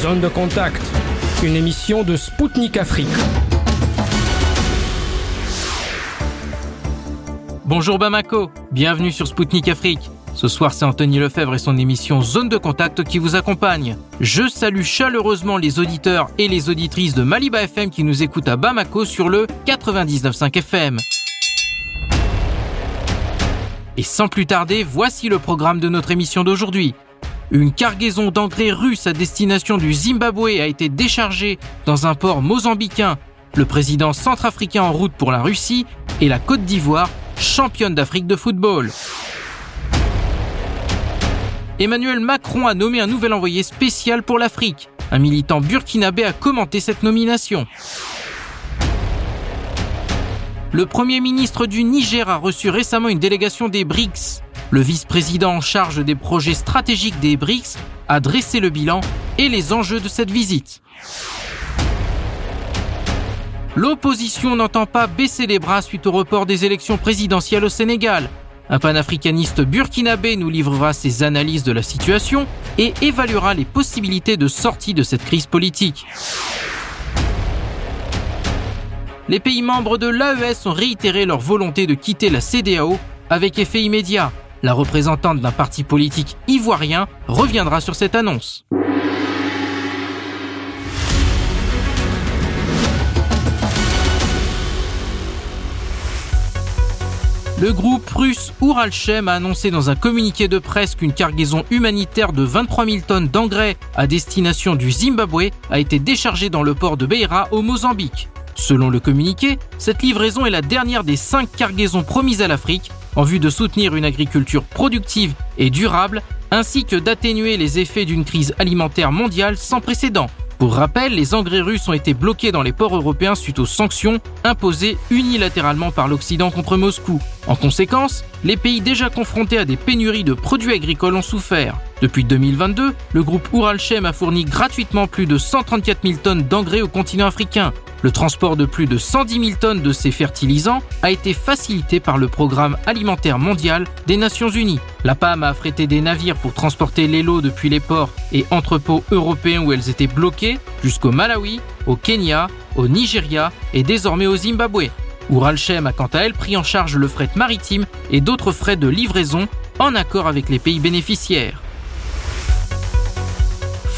Zone de contact, une émission de Spoutnik Afrique. Bonjour Bamako, bienvenue sur Spoutnik Afrique. Ce soir, c'est Anthony Lefebvre et son émission Zone de contact qui vous accompagne. Je salue chaleureusement les auditeurs et les auditrices de Maliba FM qui nous écoutent à Bamako sur le 99.5 FM. Et sans plus tarder, voici le programme de notre émission d'aujourd'hui. Une cargaison d'engrais russes à destination du Zimbabwe a été déchargée dans un port mozambicain. Le président centrafricain en route pour la Russie et la Côte d'Ivoire, championne d'Afrique de football. Emmanuel Macron a nommé un nouvel envoyé spécial pour l'Afrique. Un militant burkinabé a commenté cette nomination. Le Premier ministre du Niger a reçu récemment une délégation des BRICS. Le vice-président en charge des projets stratégiques des BRICS a dressé le bilan et les enjeux de cette visite. L'opposition n'entend pas baisser les bras suite au report des élections présidentielles au Sénégal. Un panafricaniste burkinabé nous livrera ses analyses de la situation et évaluera les possibilités de sortie de cette crise politique. Les pays membres de l'AES ont réitéré leur volonté de quitter la CDAO avec effet immédiat. La représentante d'un parti politique ivoirien reviendra sur cette annonce. Le groupe russe Uralchem a annoncé dans un communiqué de presse qu'une cargaison humanitaire de 23 000 tonnes d'engrais à destination du Zimbabwe a été déchargée dans le port de Beira au Mozambique. Selon le communiqué, cette livraison est la dernière des cinq cargaisons promises à l'Afrique en vue de soutenir une agriculture productive et durable ainsi que d'atténuer les effets d'une crise alimentaire mondiale sans précédent. Pour rappel, les engrais russes ont été bloqués dans les ports européens suite aux sanctions imposées unilatéralement par l'Occident contre Moscou. En conséquence, les pays déjà confrontés à des pénuries de produits agricoles ont souffert. Depuis 2022, le groupe Uralchem a fourni gratuitement plus de 134 000 tonnes d'engrais au continent africain. Le transport de plus de 110 000 tonnes de ces fertilisants a été facilité par le Programme alimentaire mondial des Nations Unies. La PAM a affrété des navires pour transporter les lots depuis les ports et entrepôts européens où elles étaient bloquées jusqu'au Malawi, au Kenya, au Nigeria et désormais au Zimbabwe. Uralchem a quant à elle pris en charge le fret maritime et d'autres frais de livraison en accord avec les pays bénéficiaires.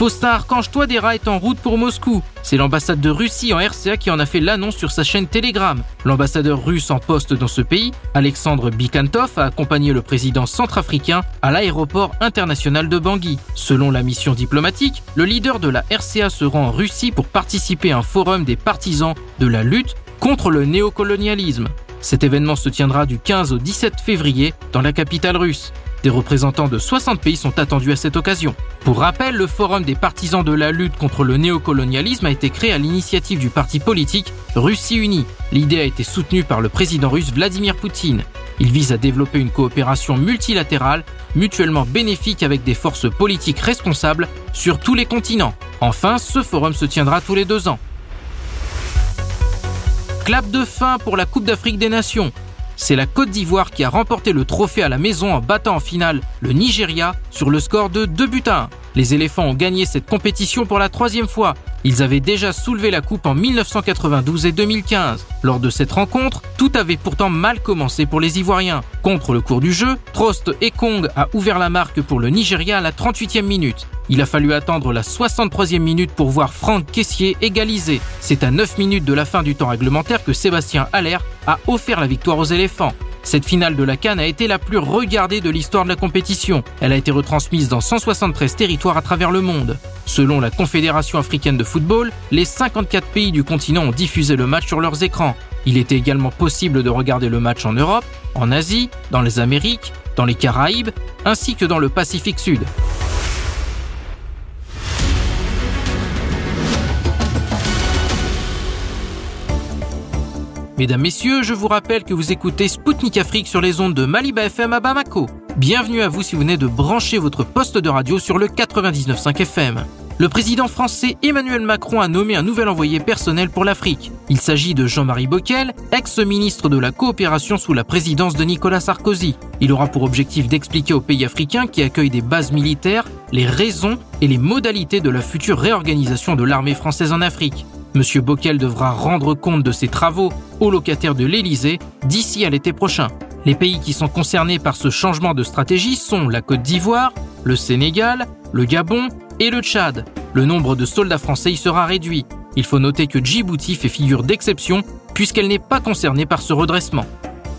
Faustin Archange Touadéra est en route pour Moscou. C'est l'ambassade de Russie en RCA qui en a fait l'annonce sur sa chaîne Telegram. L'ambassadeur russe en poste dans ce pays, Alexandre Bikantov, a accompagné le président centrafricain à l'aéroport international de Bangui. Selon la mission diplomatique, le leader de la RCA se rend en Russie pour participer à un forum des partisans de la lutte contre le néocolonialisme. Cet événement se tiendra du 15 au 17 février dans la capitale russe. Des représentants de 60 pays sont attendus à cette occasion. Pour rappel, le Forum des partisans de la lutte contre le néocolonialisme a été créé à l'initiative du parti politique Russie Unie. L'idée a été soutenue par le président russe Vladimir Poutine. Il vise à développer une coopération multilatérale, mutuellement bénéfique avec des forces politiques responsables sur tous les continents. Enfin, ce forum se tiendra tous les deux ans. Clap de fin pour la Coupe d'Afrique des Nations. C'est la Côte d'Ivoire qui a remporté le trophée à la maison en battant en finale le Nigeria sur le score de 2 buts à 1. Les éléphants ont gagné cette compétition pour la troisième fois. Ils avaient déjà soulevé la coupe en 1992 et 2015. Lors de cette rencontre, tout avait pourtant mal commencé pour les Ivoiriens. Contre le cours du jeu, Trost Ekong a ouvert la marque pour le Nigeria à la 38e minute. Il a fallu attendre la 63e minute pour voir Franck Caissier égaliser. C'est à 9 minutes de la fin du temps réglementaire que Sébastien Haller a offert la victoire aux éléphants. Cette finale de la Cannes a été la plus regardée de l'histoire de la compétition. Elle a été retransmise dans 173 territoires à travers le monde. Selon la Confédération africaine de football, les 54 pays du continent ont diffusé le match sur leurs écrans. Il était également possible de regarder le match en Europe, en Asie, dans les Amériques, dans les Caraïbes, ainsi que dans le Pacifique Sud. Mesdames, Messieurs, je vous rappelle que vous écoutez Spoutnik Afrique sur les ondes de Maliba FM à Bamako. Bienvenue à vous si vous venez de brancher votre poste de radio sur le 99.5 FM. le président français Emmanuel Macron a nommé un nouvel envoyé personnel pour l'Afrique. Il s'agit de Jean-Marie Bockel, ex-ministre de la coopération sous la présidence de Nicolas Sarkozy. Il aura pour objectif d'expliquer aux pays africains qui accueillent des bases militaires les raisons et les modalités de la future réorganisation de l'armée française en Afrique. Monsieur Bockel devra rendre compte de ses travaux aux locataires de l'Élysée d'ici à l'été prochain. Les pays qui sont concernés par ce changement de stratégie sont la Côte d'Ivoire, le Sénégal, le Gabon et le Tchad. Le nombre de soldats français y sera réduit. Il faut noter que Djibouti fait figure d'exception puisqu'elle n'est pas concernée par ce redressement.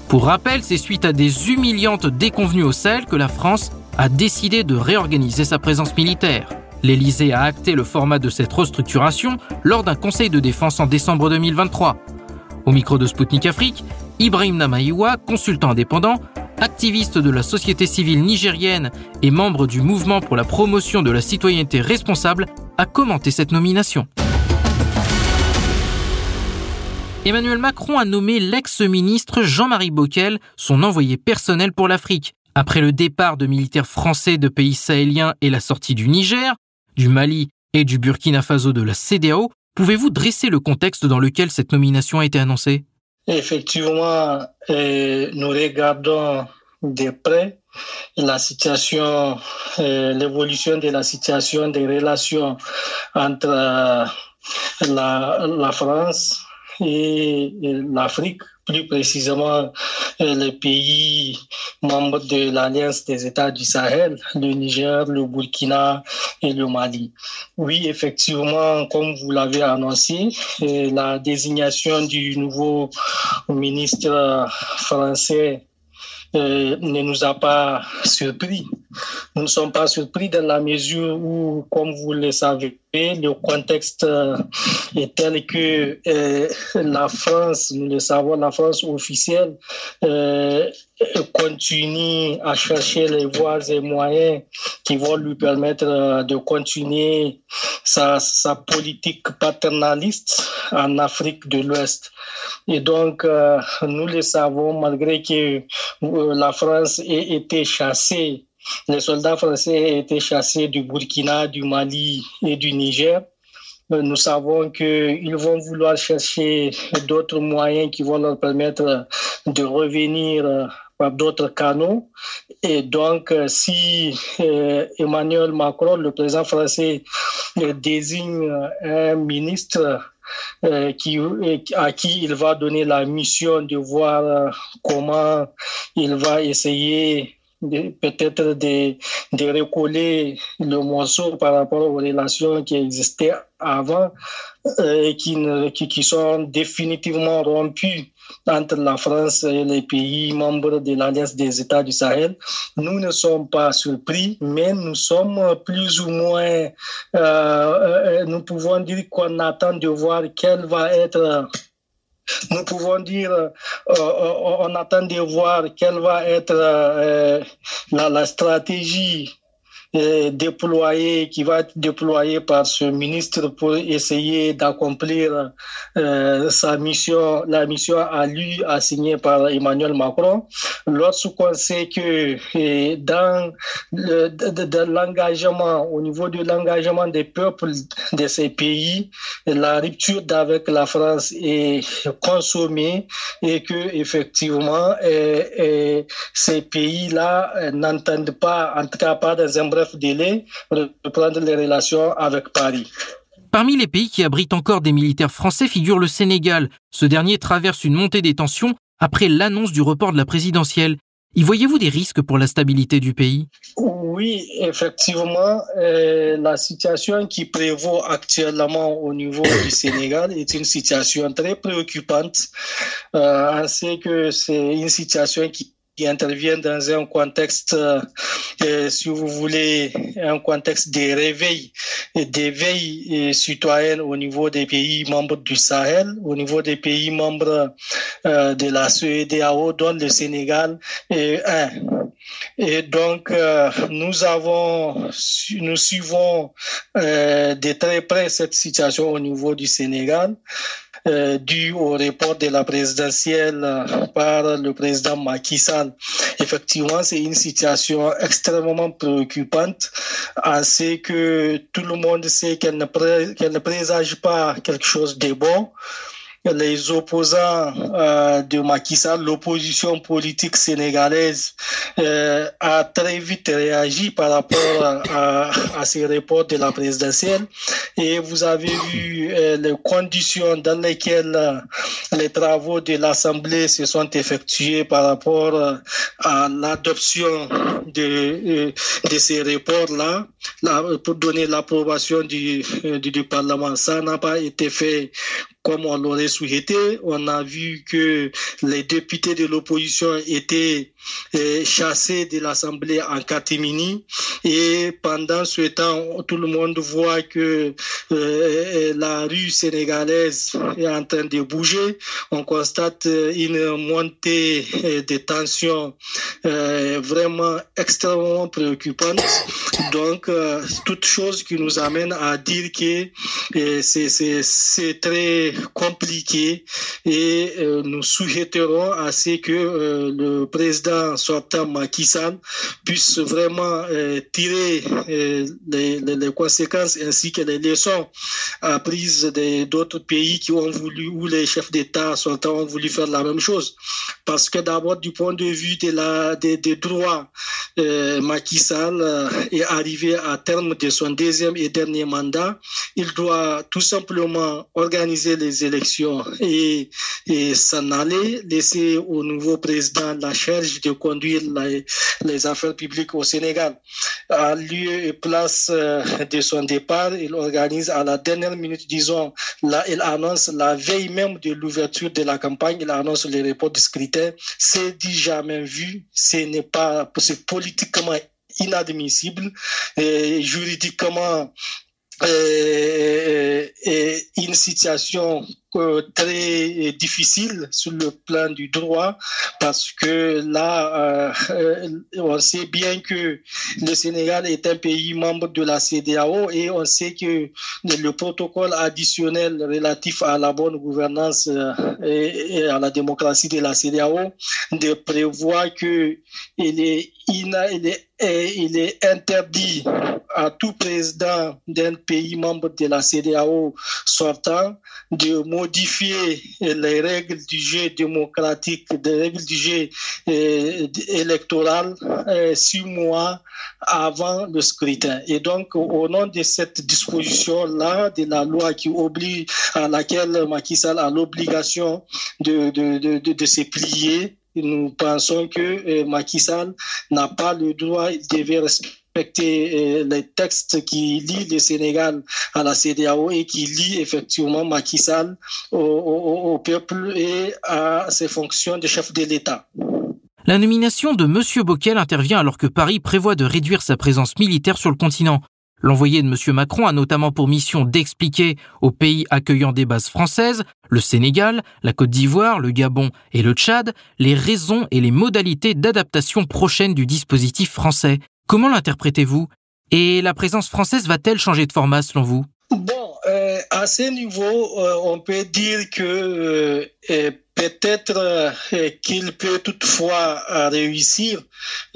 Pour rappel, c'est suite à des humiliantes déconvenues au Sahel que la France a décidé de réorganiser sa présence militaire. L'Élysée a acté le format de cette restructuration lors d'un conseil de défense en décembre 2023. Au micro de Spoutnik Afrique, Ibrahim Namaïwa, consultant indépendant, activiste de la société civile nigérienne et membre du mouvement pour la promotion de la citoyenneté responsable, a commenté cette nomination. Emmanuel Macron a nommé l'ex-ministre Jean-Marie Bockel son envoyé personnel pour l'Afrique. Après le départ de militaires français de pays sahéliens et la sortie du Niger, du Mali et du Burkina Faso de la CDAO, pouvez-vous dresser le contexte dans lequel cette nomination a été annoncée? Effectivement, euh, nous regardons de près la situation, euh, l'évolution de la situation des relations entre euh, la, la France et l'Afrique, plus précisément les pays membres de l'Alliance des États du Sahel, le Niger, le Burkina et le Mali. Oui, effectivement, comme vous l'avez annoncé, la désignation du nouveau ministre français euh, ne nous a pas surpris. Nous ne sommes pas surpris dans la mesure où, comme vous le savez, le contexte euh, est tel que euh, la France, nous le savons, la France officielle continue à chercher les voies et moyens qui vont lui permettre de continuer sa, sa politique paternaliste en Afrique de l'Ouest. Et donc, nous le savons, malgré que la France ait été chassée les soldats français ont été chassés du Burkina, du Mali et du Niger. Nous savons qu'ils vont vouloir chercher d'autres moyens qui vont leur permettre de revenir d'autres canaux. Et donc, si euh, Emmanuel Macron, le président français, désigne un ministre euh, qui, à qui il va donner la mission de voir comment il va essayer peut-être de, de recoller le morceau par rapport aux relations qui existaient avant euh, et qui, qui, qui, sont définitivement rompues entre la France et les pays membres de l'Alliance des États du Sahel. Nous ne sommes pas surpris, mais nous sommes plus ou moins, euh, euh nous pouvons dire qu'on attend de voir quelle va être nous pouvons dire, euh, euh, on attend de voir quelle va être la, stratégie déployé, qui va être déployé par ce ministre pour essayer d'accomplir euh, sa mission, la mission à lui assignée par Emmanuel Macron. Lorsqu'on sait que dans l'engagement, au niveau de l'engagement des peuples de ces pays, la rupture avec la France est consommée et que effectivement ces pays-là n'entendent pas, en tout cas pas dans un bref délai reprendre les relations avec Paris. Parmi les pays qui abritent encore des militaires français figure le Sénégal. Ce dernier traverse une montée des tensions après l'annonce du report de la présidentielle. Y voyez-vous des risques pour la stabilité du pays? Oui, effectivement, euh, la situation qui prévaut actuellement au niveau du Sénégal est une situation très préoccupante. Euh, que c'est une situation qui qui intervient dans un contexte, euh, si vous voulez, un contexte de réveil d'éveil citoyen au niveau des pays membres du Sahel, au niveau des pays membres euh, de la CEDAO, dont le Sénégal est un. Et donc, euh, nous avons, nous suivons euh, de très près cette situation au niveau du Sénégal. Euh, dû au report de la présidentielle par le président Macky Sall. Effectivement, c'est une situation extrêmement préoccupante, assez que tout le monde sait qu'elle ne présage pas quelque chose de bon les opposants euh, de Macky Sall, l'opposition politique sénégalaise euh, a très vite réagi par rapport à, ces reports de la présidentielle. Et vous avez vu euh, les conditions dans lesquelles les travaux de l'Assemblée se sont effectués par rapport à l'adoption de, de ces reports-là, pour donner l'approbation du, du, du Parlement. Ça n'a pas été fait comme on l'aurait souhaité. On a vu que les députés de l'opposition étaient euh, chassés de l'Assemblée en catimini et pendant ce temps, tout le monde voit que euh, la rue sénégalaise est en train de bouger. On constate une montée de tensions euh, vraiment extrêmement préoccupante. Donc, toute chose qui nous amène à dire que c'est très compliqué et euh, nous souhaiterons à ce que euh, le président sortant Macky Sall puisse vraiment euh, tirer les, conséquences ainsi que les leçons apprises d'autres pays qui ont voulu, ou les chefs d'État sortants ont voulu faire la même chose. Parce que d'abord, du point de vue de la, des, des droits, Macky Sall est arrivé à terme de son deuxième et dernier mandat. Il doit tout simplement organiser les élections et, et s'en aller, laisser au nouveau président la charge de conduire les, affaires publiques au Sénégal. À lieu et place euh, de son départ, il organise à la dernière minute, disons, il annonce la veille même de l'ouverture de la campagne, il annonce les reports de scrutin. C'est dit jamais vu, ce n'est pas, c'est politiquement inadmissible et juridiquement euh, une situation très difficile sur le plan du droit parce que là, euh, on sait bien que le Sénégal est un pays membre de la CDAO et on sait que le protocole additionnel relatif à la bonne gouvernance euh, et, à la démocratie de la CDAO prévoit que il est interdit à tout président d'un pays membre de la CDAO sortant de modifier les règles du jeu démocratique, les règles du jeu euh, électoral euh, six mois avant le scrutin. Et donc, au nom de cette disposition-là, de la loi qui oblige, à laquelle Macky Sall a l'obligation de, de, de, de, de se plier, nous pensons que euh, Macky Sall n'a pas le droit, devait respecter respecter les textes qui lient le Sénégal à la CDAO et qui lient effectivement Macky Sall au peuple et à ses fonctions de chef de l'État. La nomination de M. Bockel intervient alors que Paris prévoit de réduire sa présence militaire sur le continent. L'envoyé de M. Macron a notamment pour mission d'expliquer aux pays accueillant des bases françaises, le Sénégal, la Côte d'Ivoire, le Gabon et le Tchad, les raisons et les modalités d'adaptation prochaine du dispositif français. Comment l'interprétez-vous? Et la présence française va-t-elle changer de format selon vous? Bon, euh, à ce niveau, euh, on peut dire que euh, peut-être qu'il peut toutefois réussir.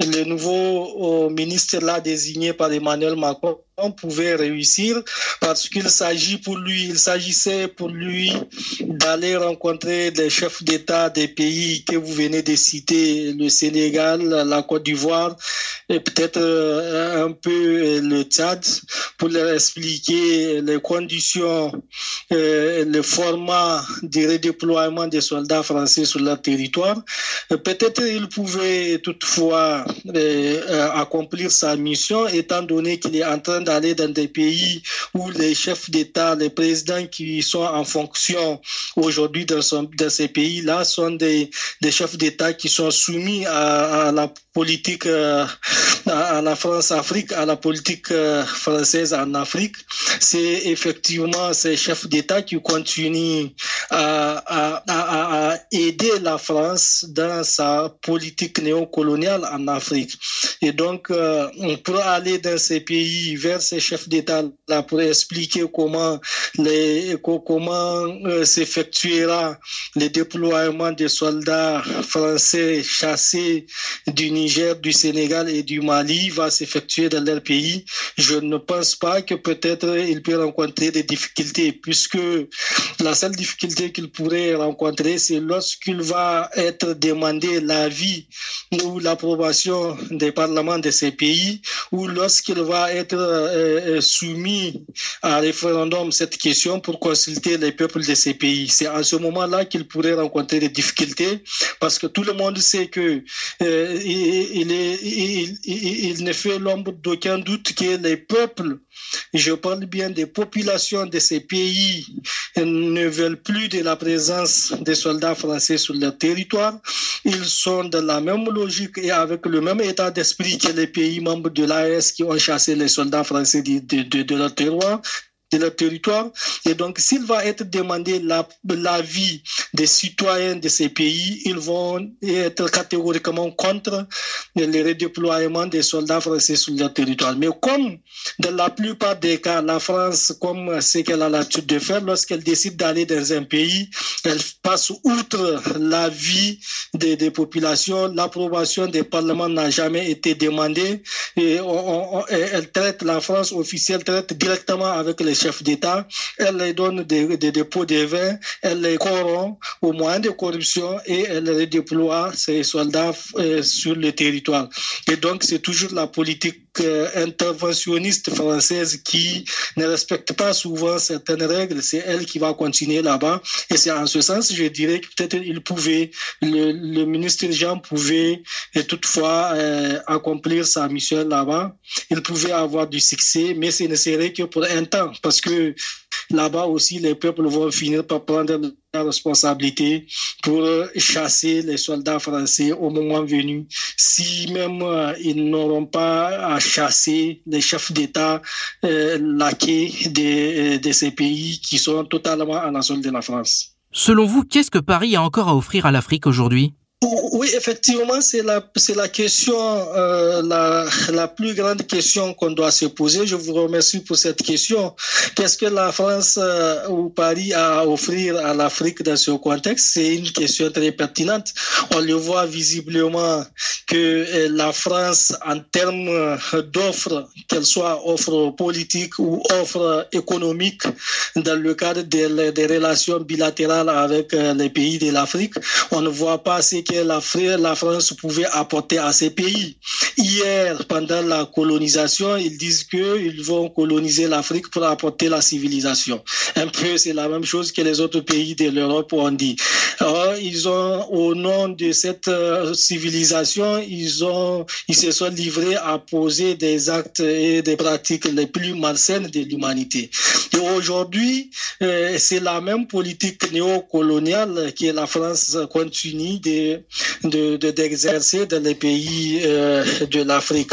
Le nouveau ministre là désigné par Emmanuel Macron pouvait réussir parce qu'il s'agit pour lui, il s'agissait pour lui d'aller rencontrer des chefs d'État des pays que vous venez de citer, le Sénégal, la Côte d'Ivoire et peut-être un peu le Tchad pour leur expliquer les conditions, le format de redéploiement des soldats français sur leur territoire. Peut-être il pouvait toutefois euh, accomplir sa mission étant donné qu'il est en train d'aller dans des pays où les chefs d'État, les présidents qui sont en fonction aujourd'hui dans, ces pays-là sont des, chefs d'État qui sont soumis à, la politique, euh, à la France-Afrique, à la politique euh, française en Afrique. C'est effectivement ces chefs d'État qui continuent à, aider la France dans sa politique néocoloniale en Afrique. Et donc, euh, on pourra aller dans ces pays vers ces chefs d'État là pour expliquer comment les comment euh, s'effectuera le déploiement des soldats français chassés du Niger, du Sénégal et du Mali va s'effectuer dans leur pays. Je ne pense pas que peut-être il peut rencontrer des difficultés puisque la seule difficulté qu'il pourrait rencontrer c'est lorsqu'il va être demandé l'avis ou l'approbation des parlements de ces pays ou lorsqu'il va être euh, euh, soumis à référendum cette question pour consulter les peuples de ces pays. C'est en ce moment-là qu'il pourrait rencontrer des difficultés parce que tout le monde sait que euh, il, est, il, ne fait l'ombre d'aucun doute que les peuples je parle bien des populations de ces pays ne veulent plus de la présence des soldats français sur leur territoire. Ils sont dans la même logique et avec le même état d'esprit que les pays membres de l'AS qui ont chassé les soldats français de, de, de leur terroir de leur territoire. Et donc, s'il va être demandé l'avis des citoyens de ces pays, ils vont être catégoriquement contre le redéploiement des soldats français sur leur territoire. Mais comme dans la plupart des cas, la France, comme ce qu'elle a l'habitude de faire, lorsqu'elle décide d'aller dans un pays, elle passe outre l'avis des, des populations, l'approbation des parlements n'a jamais été demandée et elle traite la France officielle traite directement avec les chefs d'État, elle les donne des, dépôts de vin, elle les corrompt au moyen de corruption et elle redéploie ses soldats euh, sur le territoire. Et donc, c'est toujours la politique interventionniste française qui ne respecte pas souvent certaines règles. C'est elle qui va continuer là-bas. Et c'est en ce sens, je dirais que peut-être il pouvait, le, ministre Jean pouvait et toutefois euh, accomplir sa mission là-bas. Il pouvait avoir du succès, mais ce ne serait que pour un temps parce que là-bas aussi, les peuples vont finir par prendre la responsabilité pour chasser les soldats français au moment venu. Si même euh, ils n'auront pas à chasser les chefs d'État euh, laqués de, euh, de ces pays qui sont totalement à la solde de la France. Selon vous, qu'est-ce que Paris a encore à offrir à l'Afrique aujourd'hui? Oui, effectivement, c'est la, c'est la question, euh, la, la plus grande question qu'on doit se poser. Je vous remercie pour cette question. Qu'est-ce que la France euh, ou Paris a à offrir à l'Afrique dans ce contexte? C'est une question très pertinente. On le voit visiblement que euh, la France, en termes d'offres, qu'elles soient offres politiques ou offres économiques, dans le cadre des, des relations bilatérales avec les pays de l'Afrique, on ne voit pas ce que la, la France pouvait apporter à ces pays. Hier, pendant la colonisation, ils disent qu'ils vont coloniser l'Afrique pour apporter la civilisation. Un peu, c'est la même chose que les autres pays de l'Europe ont dit. Ils ont, au nom de cette euh, civilisation, ils ont, ils se sont livrés à poser des actes et des pratiques les plus malsaines de l'humanité. Et aujourd'hui, euh, c'est la même politique néocoloniale que la France continue de d'exercer de, dans les pays euh, de l'Afrique.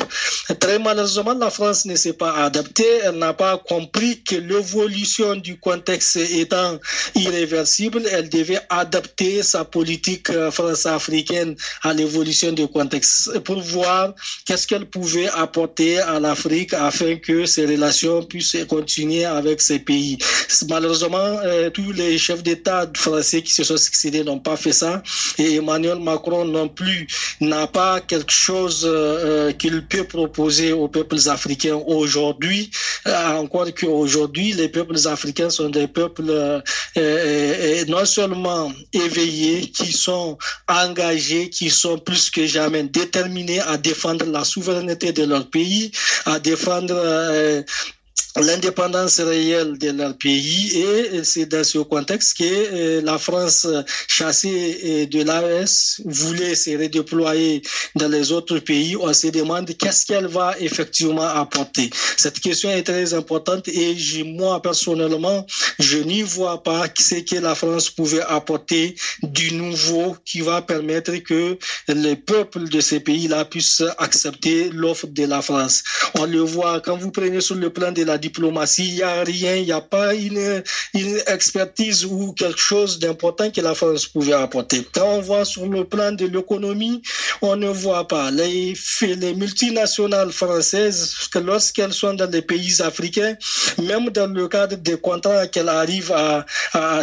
Très malheureusement, la France ne s'est pas adaptée. Elle n'a pas compris que l'évolution du contexte étant irréversible, elle devait adapter sa politique euh, france-africaine à l'évolution du contexte pour voir qu'est-ce qu'elle pouvait apporter à l'Afrique afin que ces relations puissent continuer avec ces pays. Malheureusement, euh, tous les chefs d'État français qui se sont succédés n'ont pas fait ça et Emmanuel Macron non plus n'a pas quelque chose euh, qu'il peut proposer aux peuples africains aujourd'hui, euh, encore qu'aujourd'hui, les peuples africains sont des peuples euh, non seulement éveillés, qui sont engagés, qui sont plus que jamais déterminés à défendre la souveraineté de leur pays, à défendre l'indépendance réelle de leur pays et c'est dans ce contexte que euh, la France chassée de l'AES voulait se redéployer dans les autres pays. On se demande qu'est-ce qu'elle va effectivement apporter. Cette question est très importante et moi personnellement, je n'y vois pas ce que la France pouvait apporter du nouveau qui va permettre que les peuples de ces pays-là puissent accepter l'offre de la France. On le voit quand vous prenez sur le plan de la diplomatie, il n'y a rien, il n'y a pas une, expertise ou quelque chose d'important que la France pouvait apporter. Quand on voit sur le plan de l'économie, on ne voit pas les, les multinationales françaises, que lorsqu'elles sont dans les pays africains, même dans le cadre des contrats qu'elles arrivent à,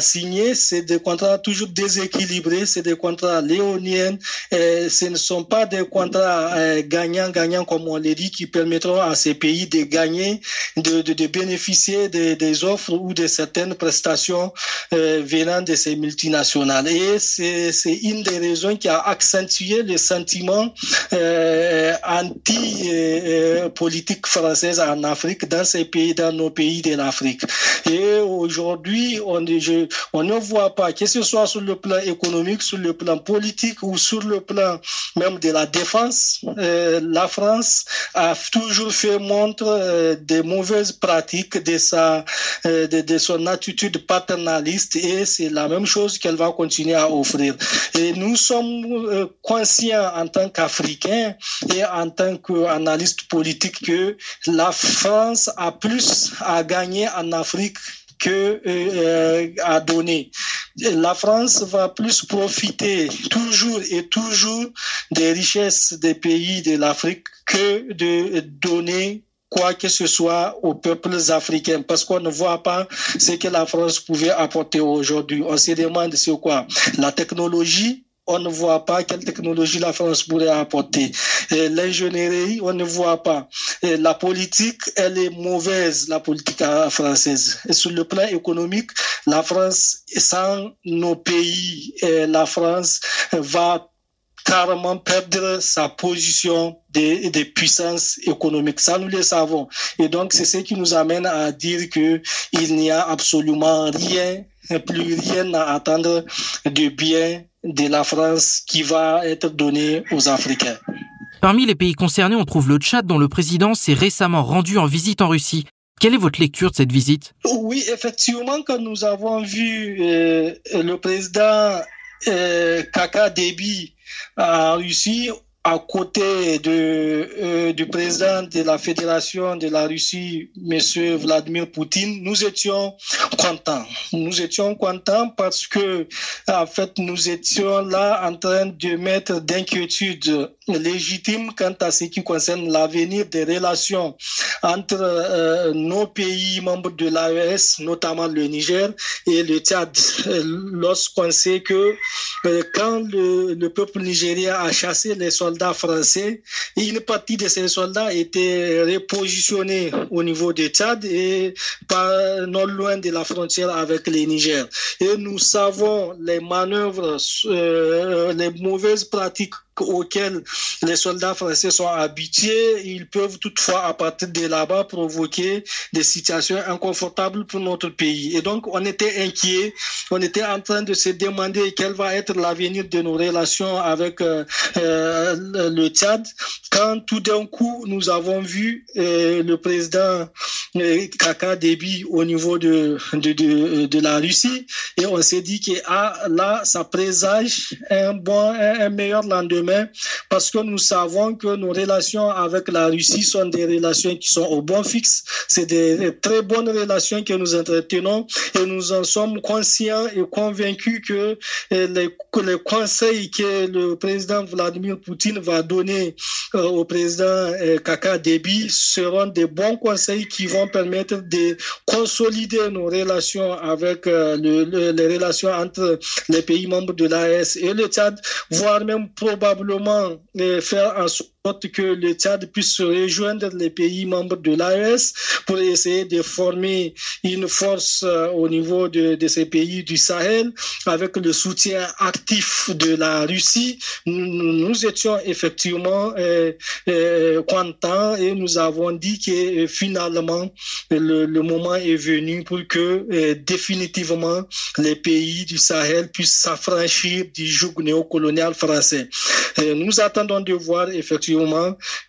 signer, c'est des contrats toujours déséquilibrés, c'est des contrats léoniens, et ce ne sont pas des contrats euh, gagnants-gagnants comme on les dit qui permettront à ces pays de gagner, de, de bénéficier des, offres ou de certaines prestations euh, venant de ces multinationales. Et c'est une des raisons qui a accentué le sentiment euh, anti-politique française en Afrique, dans ces pays, dans nos pays de l'Afrique. Et aujourd'hui, on, ne voit pas, que ce soit sur le plan économique, sur le plan politique ou sur le plan même de la défense, euh, la France a toujours fait montre euh, des mauvaises pratiques de sa, euh, de, de, son attitude paternaliste et c'est la même chose qu'elle va continuer à offrir. Et nous sommes euh, conscients en tant qu'Africains et en tant qu'analystes politiques que la France a plus à gagner en Afrique que euh, à donner. La France va plus profiter toujours et toujours des richesses des pays de l'Afrique que de donner quoi que ce soit aux peuples africains parce qu'on ne voit pas ce que la France pouvait apporter aujourd'hui. On se demande c'est quoi? La technologie, on ne voit pas quelle technologie la France pourrait apporter. L'ingénierie, on ne voit pas. La politique, elle est mauvaise, la politique française. Et sur le plan économique, la France, sans nos pays, la France va carrément perdre sa position de, de puissance économique. Ça, nous le savons. Et donc, c'est ce qui nous amène à dire que il n'y a absolument rien, plus rien à attendre de bien de la France qui va être donné aux Africains. Parmi les pays concernés, on trouve le Tchad dont le président s'est récemment rendu en visite en Russie. Quelle est votre lecture de cette visite? Oui, effectivement, quand nous avons vu euh, le président euh, Kaka Déby en Russie, à côté euh, du président de la Fédération de la Russie, Monsieur Vladimir Poutine, nous étions contents. Nous étions contents parce que, en fait, nous étions là en train de mettre d'inquiétude légitime quant à ce qui concerne l'avenir des relations entre euh, nos pays membres de l'AES, notamment le Niger et le Tchad. Lorsqu'on sait que euh, quand le, le peuple nigérien a chassé les soldats soldats français. Et une partie de ces soldats étaient repositionnés au niveau de Tchad et pas non loin de la frontière avec le Niger. Et nous savons les manœuvres, euh, les mauvaises pratiques auxquels les soldats français sont habitués, ils peuvent toutefois à partir de là-bas provoquer des situations inconfortables pour notre pays. Et donc on était inquiet, on était en train de se demander quel va être l'avenir de nos relations avec euh, euh, le Tchad, quand tout d'un coup nous avons vu euh, le président Kaka Déby au niveau de, de, de, la Russie. Et on s'est dit que ah, là ça présage un bon, un meilleur lendemain parce que nous savons que nos relations avec la Russie sont des relations qui sont au bon fixe. C'est des très bonnes relations que nous entretenons et nous en sommes conscients et convaincus que eh, les, conseils que le président Vladimir Poutine va donner euh, au président eh, Kaka Déby seront des bons conseils qui vont permettre de consolider nos relations avec euh, le, le, les relations entre les pays membres de l'AS et le Tchad, voire même probablement probablement faire en sorte que le Tchad puisse se rejoindre les pays membres de l'AES pour essayer de former une force euh, au niveau de, de, ces pays du Sahel avec le soutien actif de la Russie. Nous, étions effectivement euh, euh, contents et nous avons dit que euh, finalement le, moment est venu pour que définitivement les pays du Sahel puissent s'affranchir du joug néocolonial français. Nous attendons de voir effectivement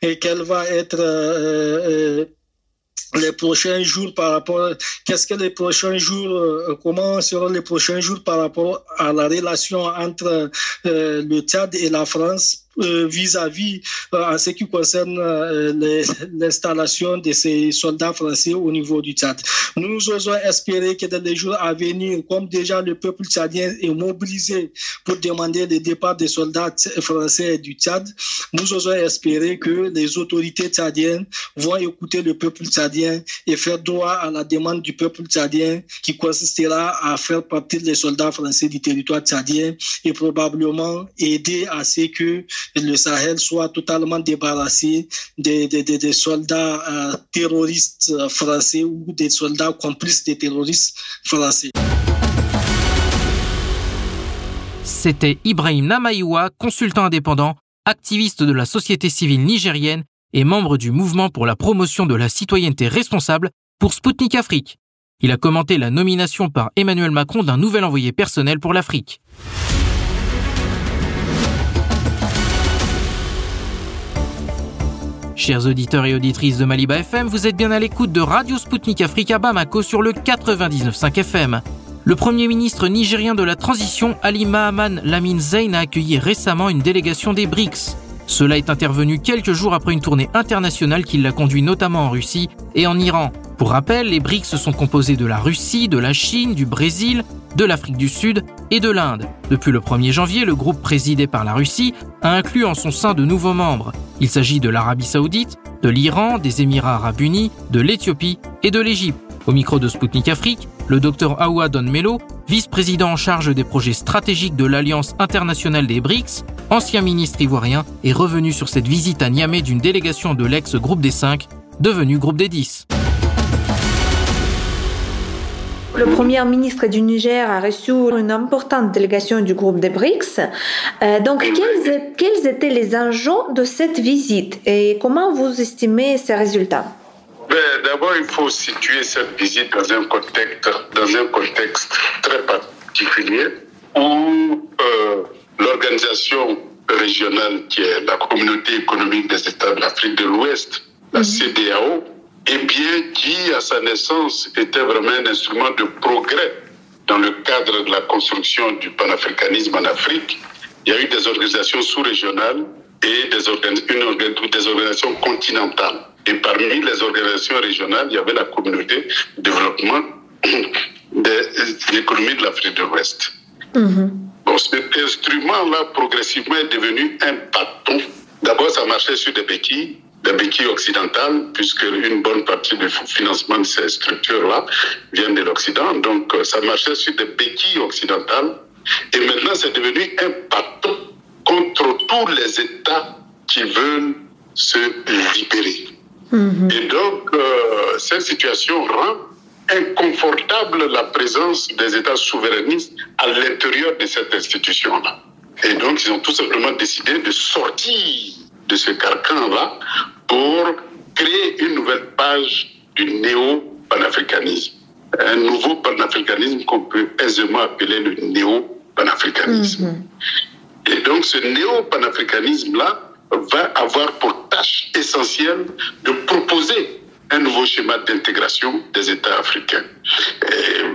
et quelle va être euh, euh, les prochains jours par rapport qu'est-ce que les prochains jours euh, comment seront les prochains jours par rapport à la relation entre euh, le Tchad et la France? Vis-à-vis en ce qui concerne l'installation de ces soldats français au niveau du Tchad. Nous osons espérer que dans les jours à venir, comme déjà le peuple tchadien est mobilisé pour demander le départ des soldats français du Tchad, nous osons espérer que les autorités tchadiennes vont écouter le peuple tchadien et faire droit à la demande du peuple tchadien qui consistera à faire partir les soldats français du territoire tchadien et probablement aider à ce que le Sahel soit totalement débarrassé des, des, des soldats euh, terroristes français ou des soldats complices des terroristes français. C'était Ibrahim Namaïwa, consultant indépendant, activiste de la société civile nigérienne et membre du mouvement pour la promotion de la citoyenneté responsable pour Sputnik Afrique. Il a commenté la nomination par Emmanuel Macron d'un nouvel envoyé personnel pour l'Afrique. Chers auditeurs et auditrices de Maliba FM, vous êtes bien à l'écoute de Radio Sputnik Afrique à Bamako sur le 99.5 FM. Le Premier ministre nigérien de la transition, Ali Mahaman Lamine Zayn, a accueilli récemment une délégation des BRICS. Cela est intervenu quelques jours après une tournée internationale qui l'a conduit notamment en Russie et en Iran. Pour rappel, les BRICS sont composés de la Russie, de la Chine, du Brésil, de l'Afrique du Sud et de l'Inde. Depuis le 1er janvier, le groupe présidé par la Russie a inclus en son sein de nouveaux membres. Il s'agit de l'Arabie saoudite, de l'Iran, des Émirats arabes unis, de l'Éthiopie et de l'Égypte. Au micro de Sputnik Afrique, le docteur Aoua Don Melo, vice-président en charge des projets stratégiques de l'Alliance internationale des BRICS, ancien ministre ivoirien, est revenu sur cette visite à Niamey d'une délégation de l'ex-groupe des 5, devenu groupe des 10. Le premier ministre du Niger a reçu une importante délégation du groupe des BRICS. Euh, donc, quels, quels étaient les enjeux de cette visite et comment vous estimez ces résultats? Ben, d'abord, il faut situer cette visite dans un contexte, dans un contexte très particulier où euh, l'organisation régionale qui est la communauté économique des États de l'Afrique de l'Ouest, la mhm. CDAO, et bien qui, à sa naissance, était vraiment un instrument de progrès dans le cadre de la construction du panafricanisme en Afrique. Il y a eu des organisations sous-régionales et des, une, des organisations continentales. Et parmi les organisations régionales, il y avait la communauté de développement de l'économie de l'Afrique de l'Ouest. Mm-hmm. Bon, cet instrument-là, progressivement, est devenu un bâton. D'abord, ça marchait sur des béquilles, des béquilles occidentales, puisque une bonne partie du financement de ces structures-là vient de l'Occident. Donc, ça marchait sur des béquilles occidentales. Et maintenant, c'est devenu un bâton contre tous les États qui veulent se libérer. Mhm. Et donc, euh, cette situation rend inconfortable la présence des États souverainistes à l'intérieur de cette institution-là. Et donc, ils ont tout simplement décidé de sortir de ce carcan-là pour créer une nouvelle page du néo-panafricanisme. Un nouveau panafricanisme qu'on peut aisément appeler le néo-panafricanisme. Mhm. Et donc, ce néo-panafricanisme-là va avoir pour tâche essentielle de proposer un nouveau schéma d'intégration des États africains.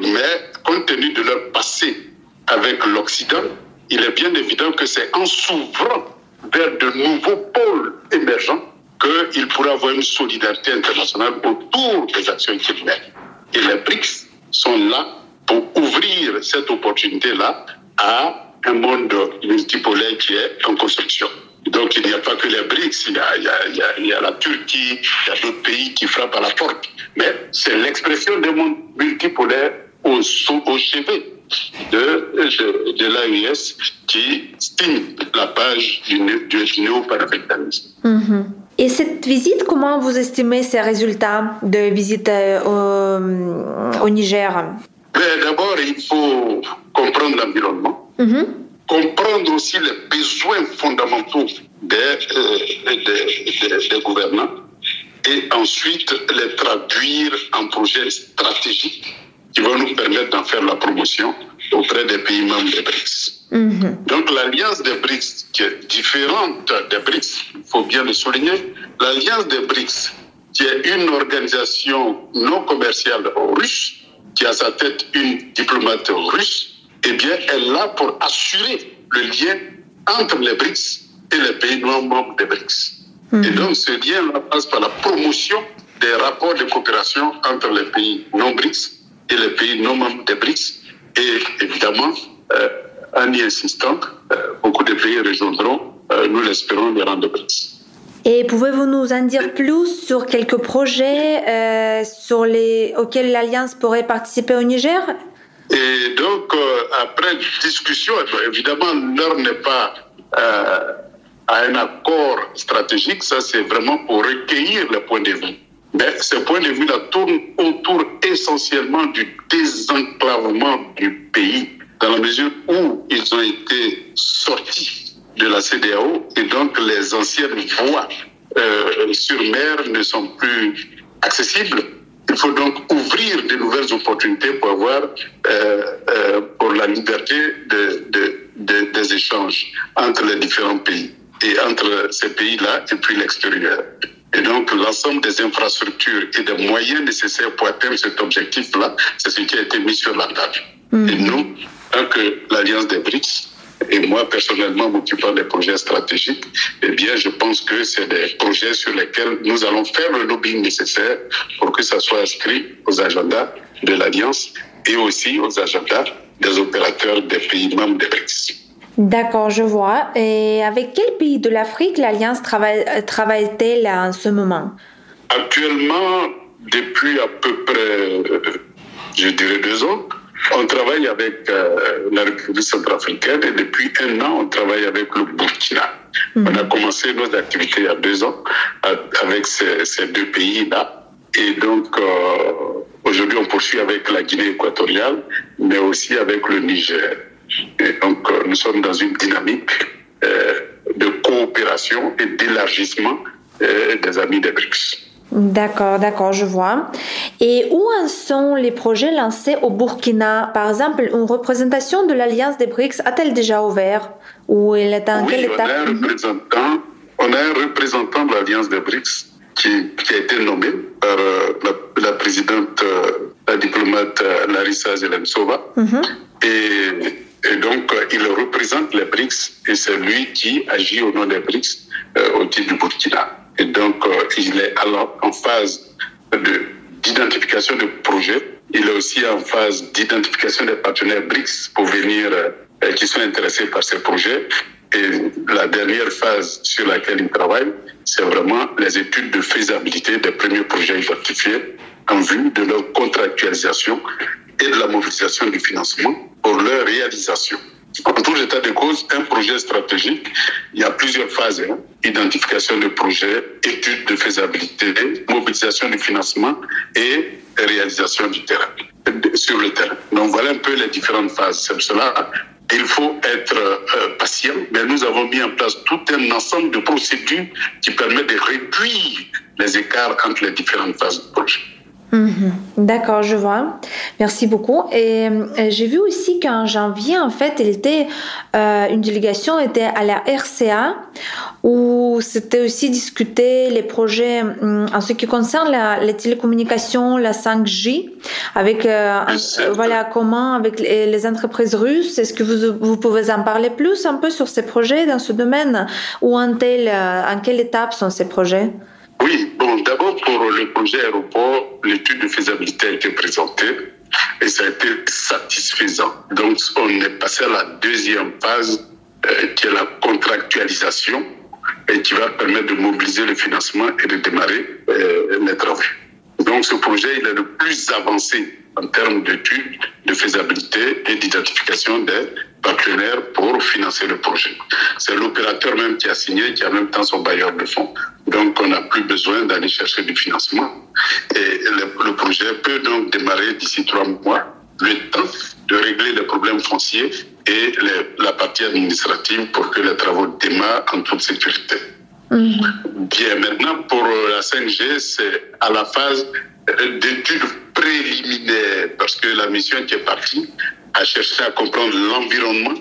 mais compte tenu de leur passé avec l'Occident, il est bien évident que c'est en s'ouvrant vers de nouveaux pôles émergents qu'il pourra avoir une solidarité internationale autour des actions qu'il. Et les BRICS sont là pour ouvrir cette opportunité-là à un monde multipolaire qui est en construction. Donc il n'y a pas que les BRICS, il y a, la Turquie, il y a d'autres pays qui frappent à la porte. Mais c'est l'expression d'un monde multipolaire au chevet de, de, de qui signe la page du, du néo-panafricanisme. Mm-hmm. Et cette visite, comment vous estimez ces résultats de visite euh, au, au Niger? Ben, D'abord, il faut comprendre l'environnement. Mm-hmm. Comprendre aussi les besoins fondamentaux des, euh, des, des, gouvernants et ensuite les traduire en projets stratégiques qui vont nous permettre d'en faire la promotion auprès des pays membres des BRICS. Mm-hmm. Donc l'alliance des BRICS, qui est différente des BRICS, il faut bien le souligner, l'alliance des BRICS, qui est une organisation non commerciale russe, qui a à sa tête une diplomate russe, eh bien, elle est là pour assurer le lien entre les BRICS et les pays non membres des BRICS. Et Mhm. donc, ce lien passe par la promotion des rapports de coopération entre les pays non BRICS et les pays non membres des BRICS. Et évidemment, euh, en y insistant, euh, beaucoup de pays rejoindront, euh, nous l'espérons, les rangs de BRICS. Et pouvez-vous nous en dire plus sur quelques projets sur les, auxquels l'Alliance pourrait participer au Niger? Et donc, après discussion, évidemment, l'heure n'est pas à un accord stratégique, ça c'est vraiment pour recueillir les points de vue. Mais ces points de vue-là tournent autour essentiellement du désenclavement du pays, dans la mesure où ils ont été sortis de la CDAO et donc les anciennes voies euh, sur mer ne sont plus accessibles. Il faut donc ouvrir de nouvelles opportunités pour avoir euh, euh, pour la liberté de, de, de- des échanges entre les différents pays et entre ces pays-là et puis l'extérieur. Et donc l'ensemble des infrastructures et des moyens nécessaires pour atteindre cet objectif-là, c'est ce qui a été mis sur la table. Et nous, tant que l'Alliance des BRICS, et moi personnellement m'occupant des projets stratégiques, eh bien je pense que c'est des projets sur lesquels nous allons faire le lobbying nécessaire pour que ça soit inscrit aux agendas de l'Alliance et aussi aux agendas des opérateurs des pays membres des BRICS. D'accord, je vois. Et avec quel pays de l'Afrique l'Alliance travaille, euh, travaille-t-elle en ce moment? Actuellement, depuis à peu près, euh, je dirais deux ans, on travaille avec euh, la République centrafricaine et depuis un an, on travaille avec le Burkina. On a commencé nos activités il y a deux ans avec ces, ces deux pays-là. Et donc, euh, aujourd'hui, on poursuit avec la Guinée équatoriale, mais aussi avec le Niger. Et donc, euh, nous sommes dans une dynamique euh, de coopération et d'élargissement euh, des amis des BRICS. D'accord, d'accord, je vois. Et où en sont les projets lancés au Burkina? Par exemple, une représentation de l'Alliance des BRICS a-t-elle déjà ouvert? Ou elle est en oui, quelle on a un représentant, on a un représentant de l'Alliance des BRICS qui, qui a été nommé par euh, la, la présidente, euh, la diplomate euh, Larissa Zelensova. Mhm. Et, et donc, euh, il représente les BRICS et c'est lui qui agit au nom des BRICS euh, au titre du Burkina. Et donc, euh, il est alors en phase de- d'identification de projets. Il est aussi en phase d'identification des partenaires BRICS pour venir, qui sont intéressés par ces projets. Et la dernière phase sur laquelle il travaille, c'est vraiment les études de faisabilité des premiers projets identifiés en vue de leur contractualisation et de la mobilisation du financement pour leur réalisation. En tout état de cause, un projet stratégique, il y a plusieurs phases. hein. Identification de projet, étude de faisabilité, mobilisation du financement et réalisation du terrain, sur le terrain. Donc voilà un peu les différentes phases. C'est cela il faut être euh, patient, mais nous avons mis en place tout un ensemble de procédures qui permettent de réduire les écarts entre les différentes phases du projet. Mhm. D'accord, je vois. Merci beaucoup. Et euh, j'ai vu aussi qu'en janvier, en fait, il était euh, une délégation était à la RCA où c'était aussi discuté les projets hum, en ce qui concerne la, les télécommunications, la 5G, avec euh, voilà comment avec les, les entreprises russes. Est-ce que vous vous pouvez en parler plus un peu sur ces projets dans ce domaine ou en tel en quelle étape sont ces projets? Oui, bon, d'abord pour le projet aéroport, l'étude de faisabilité a été présentée et ça a été satisfaisant. Donc, on est passé à la deuxième phase euh, qui est la contractualisation et qui va permettre de mobiliser le financement et de démarrer euh, les travaux. Donc, ce projet, il est le plus avancé en termes d'études de faisabilité et d'identification des partenaires pour financer le projet. C'est l'opérateur même qui a signé, qui a en même temps son bailleur de fonds. Donc, on n'a plus besoin d'aller chercher du financement. Et le, le projet peut donc démarrer d'ici trois mois, le temps de régler les problèmes fonciers et les- la partie administrative pour que les travaux démarrent en toute sécurité. Bien, maintenant, pour euh, la 5G, c'est à la phase d'études préliminaires, parce que la mission qui est partie a cherché à comprendre l'environnement,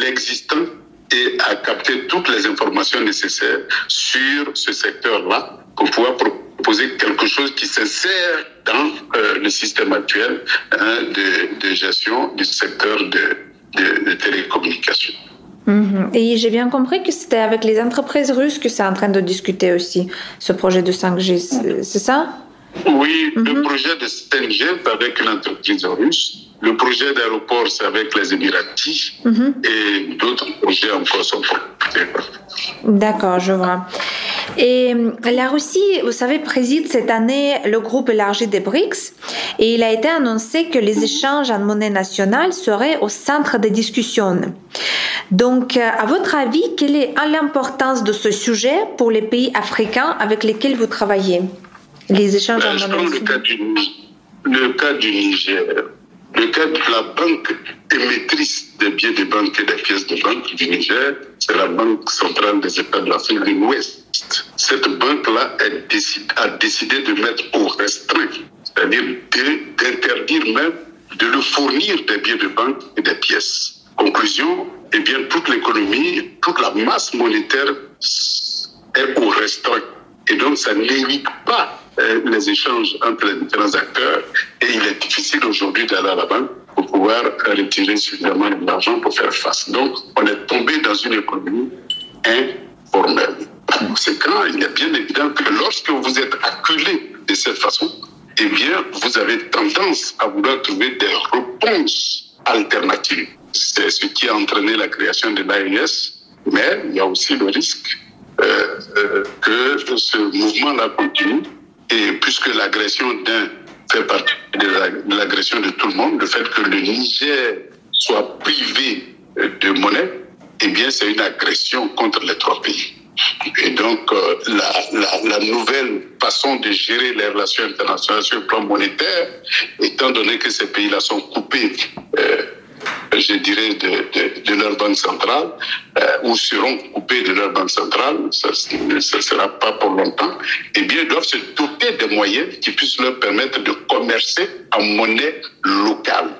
l'existant et à capter toutes les informations nécessaires sur ce secteur-là pour pouvoir proposer quelque chose qui s'insère dans euh, le système actuel hein, de, de gestion du secteur de, de, de télécommunications. Mhm. Et j'ai bien compris que c'était avec les entreprises russes que c'est en train de discuter aussi, ce projet de 5G, c'est ça? Oui, le mhm. projet de 5G est avec une entreprise russe. Le projet d'aéroport, c'est avec les Émiratis. Mhm. Et d'autres projets encore sont portés. D'accord, je vois. Et euh, la Russie, vous savez, préside cette année le groupe élargi des BRICS et il a été annoncé que les échanges en monnaie nationale seraient au centre des discussions. Donc, euh, à votre avis, quelle est l'importance de ce sujet pour les pays africains avec lesquels vous travaillez? Les échanges en monnaie nationale le cas du Niger, le cas de la banque émettrice des billets de banque et des pièces de banque du Niger, c'est la Banque centrale des États de l'Afrique de l'Ouest. Cette banque-là a décidé de mettre au restreint, c'est-à-dire d'interdire même de le fournir des billets de banque et des pièces. Conclusion, eh bien, toute l'économie, toute la masse monétaire est au restreint. Et donc, ça n'évite pas les échanges entre les différents. Et il est difficile aujourd'hui d'aller à la banque pour pouvoir retirer suffisamment d'argent pour faire face. Donc, on est tombé dans une économie informelle. Par conséquent, il est bien évident que lorsque vous êtes acculé de cette façon, eh bien, vous avez tendance à vouloir trouver des réponses alternatives. C'est ce qui a entraîné la création de l'AES, mais il y a aussi le risque euh, euh, que ce mouvement-là continue. Et puisque l'agression d'un fait partie de l'agression de tout le monde, le fait que le Niger soit privé de monnaie, eh bien, c'est une agression contre les trois pays. Et donc, euh, la, nouvelle façon de gérer les relations internationales sur le plan monétaire, étant donné que ces pays-là sont coupés euh, je dirais, de, de, leur banque centrale, euh, ou seront coupés de leur banque centrale, ça ne sera pas pour longtemps, eh bien, ils doivent se doter des moyens qui puissent leur permettre de commercer en monnaie locale.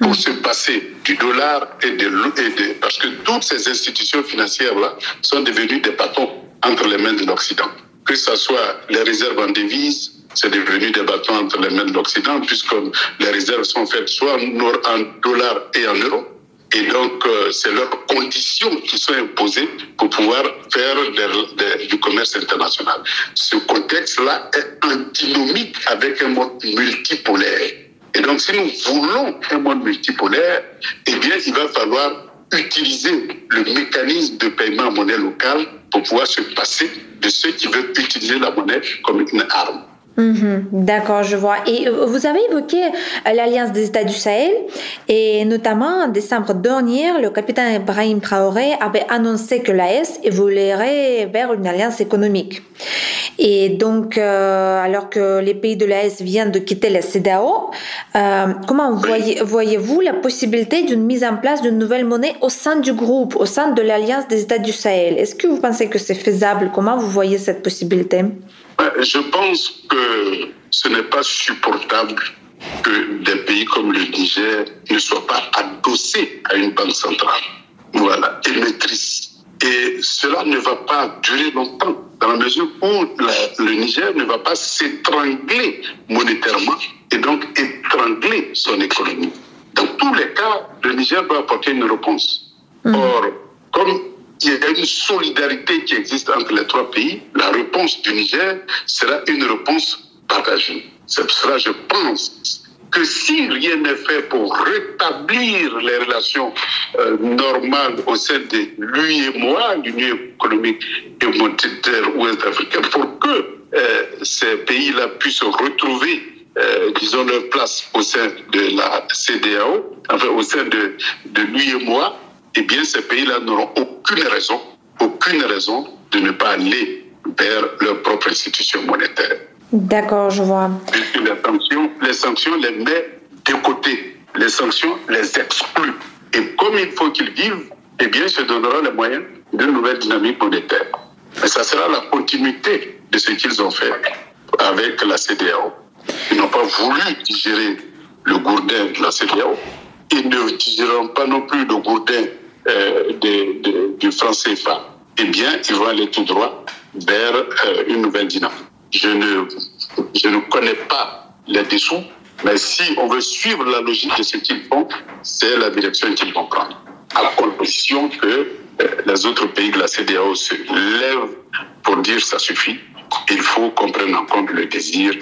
Pour se passer du dollar et de, et de parce que toutes ces institutions financières là sont devenues des bâtons entre les mains de l'Occident, que ce soit les réserves en devises, c'est devenu des bâtons entre les mains de l'Occident, puisque les réserves sont faites soit en dollars et en euros. Et donc, euh, c'est leurs conditions qui sont imposées pour pouvoir faire du commerce international. Ce contexte-là est antinomique avec un monde multipolaire. Et donc, si nous voulons un monde multipolaire, eh bien, il va falloir utiliser le mécanisme de paiement en monnaie locale pour pouvoir se passer de ceux qui veulent utiliser la monnaie comme une arme. Mhm, d'accord, je vois. Et euh, vous avez évoqué euh, l'Alliance des États du Sahel et notamment en décembre dernier, le capitaine Ibrahim Traoré avait annoncé que l'AS évoluerait vers une alliance économique. Et donc, euh, alors que les pays de l'AS viennent de quitter la CEDAO, comment voyez, voyez-vous la possibilité d'une mise en place d'une nouvelle monnaie au sein du groupe, au sein de l'Alliance des États du Sahel? Est-ce que vous pensez que c'est faisable? Comment vous voyez cette possibilité? Je pense que ce n'est pas supportable que des pays comme le Niger ne soient pas adossés à une banque centrale, voilà, émettrice. Et cela ne va pas durer longtemps, dans la mesure où le Niger ne va pas s'étrangler monétairement et donc étrangler son économie. Dans tous les cas, le Niger doit apporter une réponse. Mmh. Or, comme il y a une solidarité qui existe entre les trois pays. La réponse du Niger sera une réponse partagée. C'est pour cela, je pense, que si rien n'est fait pour rétablir les relations euh, normales au sein de l'UIMOA, l'Union économique et monétaire ouest-africaine, pour que euh, ces pays-là puissent retrouver, euh, disons, leur place au sein de la CDAO, enfin au sein de, de l'UIMOA, eh bien, ces pays-là n'auront aucune raison, aucune raison de ne pas aller vers leur propre institution monétaire. D'accord, je vois. les sanctions, les sanctions les met de côté. Les sanctions les excluent. Et comme il faut qu'ils vivent, eh bien, se donnera les moyens d'une nouvelle dynamique monétaire. Mais ça sera la continuité de ce qu'ils ont fait avec la CDAO. Ils n'ont pas voulu digérer le gourdin de la CDAO. Ils ne digéreront pas non plus le gourdin euh, du franc CFA, eh bien, ils vont aller tout droit vers euh, une nouvelle dynamique. Je ne, je ne connais pas les dessous, mais si on veut suivre la logique de ce qu'ils font, c'est la direction qu'ils vont prendre. à condition que les autres pays de la CDAO se lèvent pour dire ça suffit. Il faut qu'on prenne en compte le désir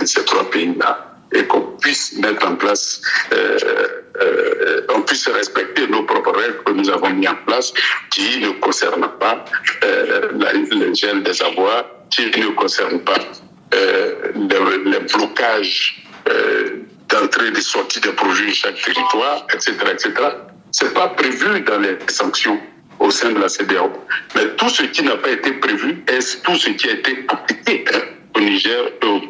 de ces trois pays-là et qu'on puisse mettre en place, euh, euh, on puisse respecter nos propres règles que nous avons mis en place, qui ne concernent pas euh, le gel des avoirs, qui ne concernent pas euh, les, blocages euh, d'entrée et de sortie des projets de chaque territoire, etc., etc. C'est pas prévu dans les sanctions au sein de la CDAO. Mais tout ce qui n'a pas été prévu est tout ce qui a été appliqué hein, au Niger et au,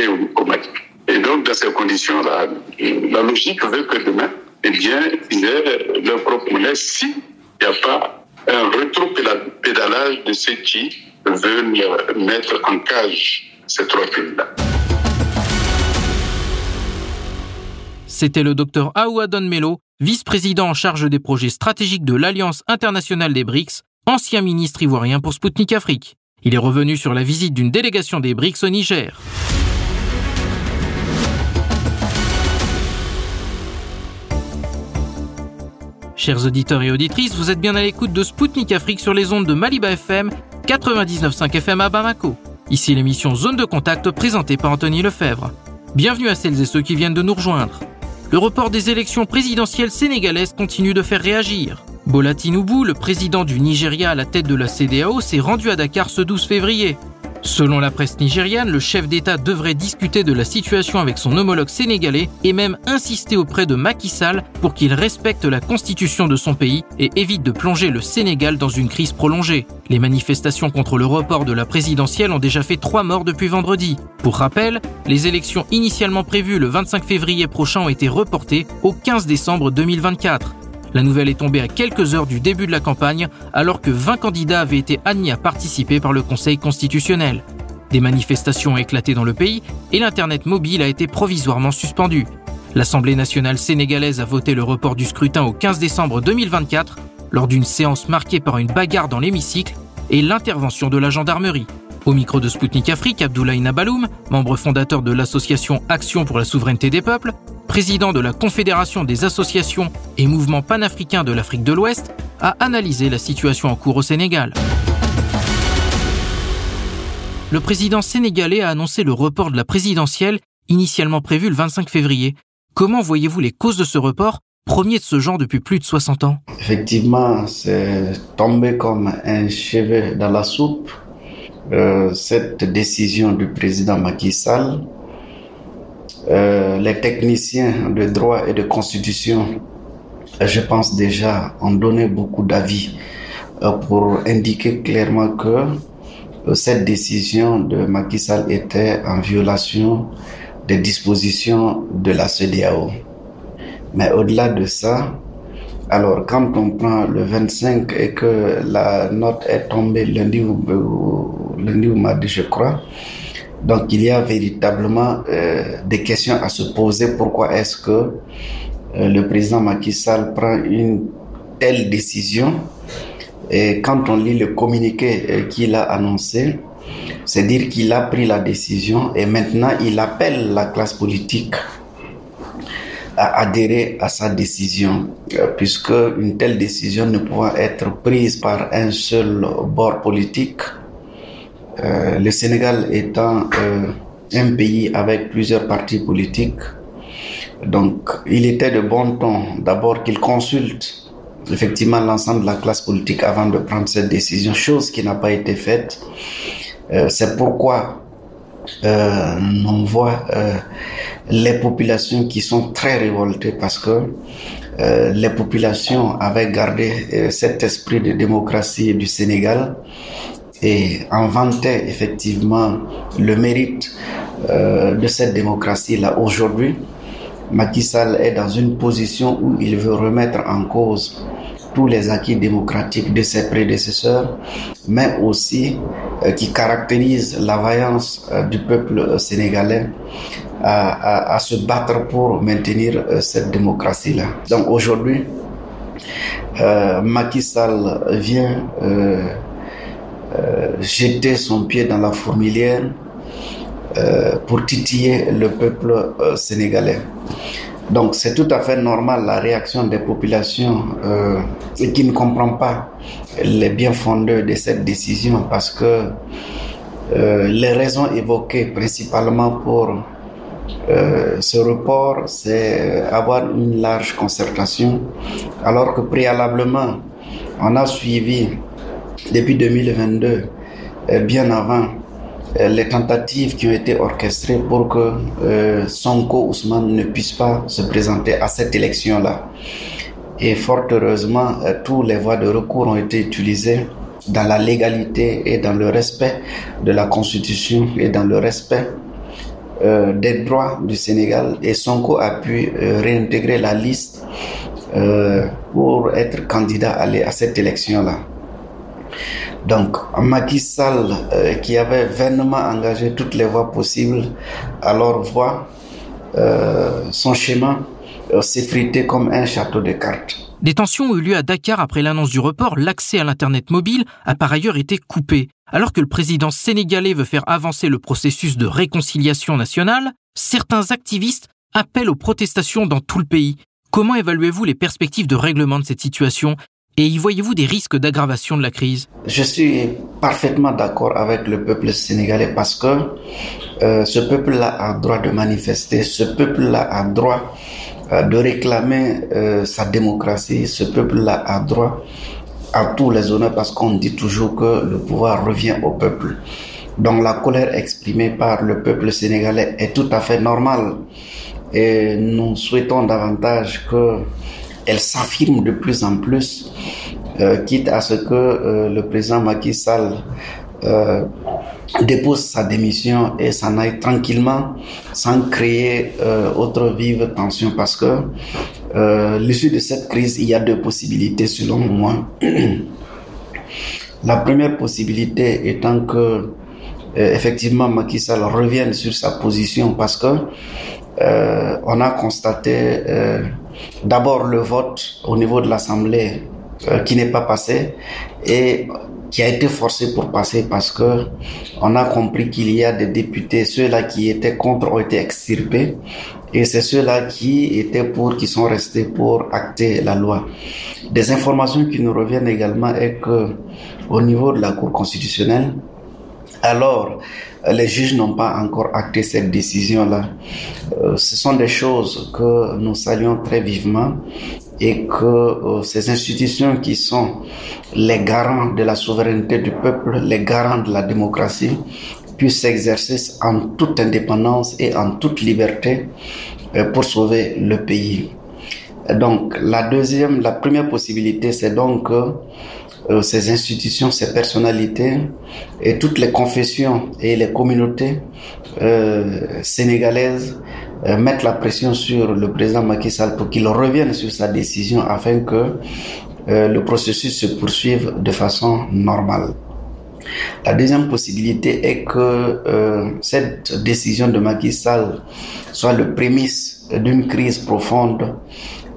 et au Mali. Et donc, dans ces conditions-là, la logique veut que demain, eh bien, ils aient leur propre monnaie s'il n'y a pas un rétro-pédalage de ceux qui veulent mettre en cage ces trois pays-là. C'était le docteur Aouadon Melo, vice-président en charge des projets stratégiques de l'Alliance internationale des BRICS, ancien ministre ivoirien pour Sputnik Afrique. Il est revenu sur la visite d'une délégation des BRICS au Niger. Chers auditeurs et auditrices, vous êtes bien à l'écoute de Spoutnik Afrique sur les ondes de Maliba FM, 99.5 FM à Bamako. Ici l'émission Zone de contact présentée par Anthony Lefebvre. Bienvenue à celles et ceux qui viennent de nous rejoindre. Le report des élections présidentielles sénégalaises continue de faire réagir. Bola Tinubu, le président du Nigeria à la tête de la CDAO, s'est rendu à Dakar ce 12 février. Selon la presse nigériane, le chef d'État devrait discuter de la situation avec son homologue sénégalais et même insister auprès de Macky Sall pour qu'il respecte la constitution de son pays et évite de plonger le Sénégal dans une crise prolongée. Les manifestations contre le report de la présidentielle ont déjà fait trois morts depuis vendredi. Pour rappel, les élections initialement prévues le 25 février prochain ont été reportées au 15 décembre 2024. La nouvelle est tombée à quelques heures du début de la campagne, alors que 20 candidats avaient été admis à participer par le Conseil constitutionnel. Des manifestations ont éclaté dans le pays et l'Internet mobile a été provisoirement suspendu. L'Assemblée nationale sénégalaise a voté le report du scrutin au 15 décembre 2024 lors d'une séance marquée par une bagarre dans l'hémicycle et l'intervention de la gendarmerie. Au micro de Spoutnik Afrique, Abdoulaye Nabaloum, membre fondateur de l'association Action pour la souveraineté des peuples, président de la Confédération des associations et mouvements panafricains de l'Afrique de l'Ouest, a analysé la situation en cours au Sénégal. Le président sénégalais a annoncé le report de la présidentielle, initialement prévu le 25 février. Comment voyez-vous les causes de ce report, premier de ce genre depuis plus de 60 ans? Effectivement, c'est tombé comme un cheveu dans la soupe euh, cette décision du président Macky Sall, euh, les techniciens de droit et de constitution, je pense déjà, ont donné beaucoup d'avis euh, pour indiquer clairement que euh, cette décision de Macky Sall était en violation des dispositions de la CDAO. Mais au-delà de ça, alors, quand on prend le 25 et que la note est tombée lundi ou, lundi ou mardi, je crois, donc il y a véritablement euh, des questions à se poser. Pourquoi est-ce que euh, le président Macky Sall prend une telle décision? Et quand on lit le communiqué euh, qu'il a annoncé, c'est dire qu'il a pris la décision et maintenant il appelle la classe politique à adhérer à sa décision, puisque une telle décision ne pourra être prise par un seul bord politique. Euh, le Sénégal étant euh, un pays avec plusieurs partis politiques, donc il était de bon ton d'abord qu'il consulte effectivement l'ensemble de la classe politique avant de prendre cette décision, chose qui n'a pas été faite. Euh, C'est pourquoi on voit les populations qui sont très révoltées parce que les populations avaient gardé cet esprit de démocratie du Sénégal et en effectivement le mérite euh, de cette démocratie-là. Aujourd'hui, Macky Sall est dans une position où il veut remettre en cause tous les acquis démocratiques de ses prédécesseurs, mais aussi euh, qui caractérise la vaillance euh, du peuple sénégalais à, à, se battre pour maintenir cette démocratie-là. Donc aujourd'hui, Macky Sall vient jeter son pied dans la fourmilière pour titiller le peuple sénégalais. Donc c'est tout à fait normal la réaction des populations euh, qui ne comprennent pas les bien de cette décision parce que euh, les raisons évoquées principalement pour euh, ce report, c'est avoir une large concertation, alors que préalablement, on a suivi depuis 2022, euh, bien avant, euh, les tentatives qui ont été orchestrées pour que euh, Sonko Ousmane ne puisse pas se présenter à cette élection-là. Et fort heureusement, euh, tous les voies de recours ont été utilisées dans la légalité et dans le respect de la Constitution et dans le respect des droits du Sénégal. Et Sonko a pu réintégrer la liste pour être candidat à cette élection-là. Donc, Macky Sall, euh, qui avait vainement engagé toutes les voies possibles, alors voit euh, son schéma euh, s'effriter comme un château de cartes. Des tensions ont eu lieu à Dakar après l'annonce du report. L'accès à l'Internet mobile a par ailleurs été coupé. Alors que le président sénégalais veut faire avancer le processus de réconciliation nationale, certains activistes appellent aux protestations dans tout le pays. Comment évaluez-vous les perspectives de règlement de cette situation? Et y voyez-vous des risques d'aggravation de la crise? Je suis parfaitement d'accord avec le peuple sénégalais parce que euh, ce peuple-là a droit de manifester, ce peuple-là a droit euh, de réclamer euh, sa démocratie, ce peuple-là a droit à tous les honneurs parce qu'on dit toujours que le pouvoir revient au peuple. Donc la colère exprimée par le peuple sénégalais est tout à fait normale et nous souhaitons davantage que elle s'affirme de plus en plus, euh, quitte à ce que euh, le président Macky Sall euh, dépose sa démission et s'en aille tranquillement sans créer autre vive tension parce que l'issue de cette crise, il y a deux possibilités selon moi. La première possibilité étant que effectivement Macky Sall revienne sur sa position parce que on a constaté d'abord le vote au niveau de l'Assemblée euh, qui n'est pas passé et qui a été forcé pour passer parce que on a compris qu'il y a des députés, ceux-là qui étaient contre ont été extirpés et c'est ceux-là qui étaient pour, qui sont restés pour acter la loi. Des informations qui nous reviennent également est que au niveau de la Cour constitutionnelle, alors les juges n'ont pas encore acté cette décision-là. Euh, ce sont des choses que nous saluons très vivement et que euh, ces institutions qui sont les garants de la souveraineté du peuple, les garants de la démocratie, puissent s'exercer en toute indépendance et en toute liberté euh, pour sauver le pays. Donc la deuxième, la première possibilité, c'est donc ces institutions, ces personnalités et toutes les confessions et les communautés euh, sénégalaises euh, mettent la pression sur le président Macky Sall pour qu'il revienne sur sa décision afin que euh, le processus se poursuive de façon normale. La deuxième possibilité est que euh, cette décision de Macky Sall soit le prémisse d'une crise profonde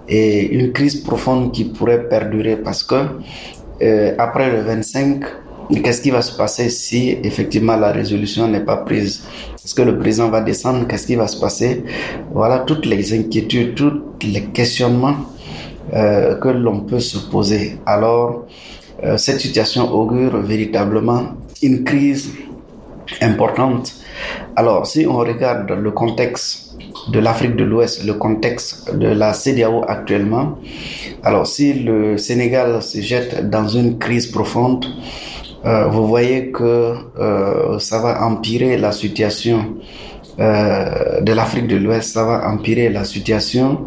et une crise profonde qui pourrait perdurer parce que euh, après le 25, qu'est-ce qui va se passer si effectivement la résolution n'est pas prise? Est-ce que le président va descendre? Qu'est-ce qui va se passer? Voilà toutes les inquiétudes, tous les questionnements euh, que l'on peut se poser. Alors, euh, cette situation augure véritablement une crise importante. Alors, si on regarde le contexte de l'Afrique de l'Ouest, le contexte de la CDAO actuellement, alors si le Sénégal se jette dans une crise profonde, euh, vous voyez que euh, ça va empirer la situation euh, de l'Afrique de l'Ouest, ça va empirer la situation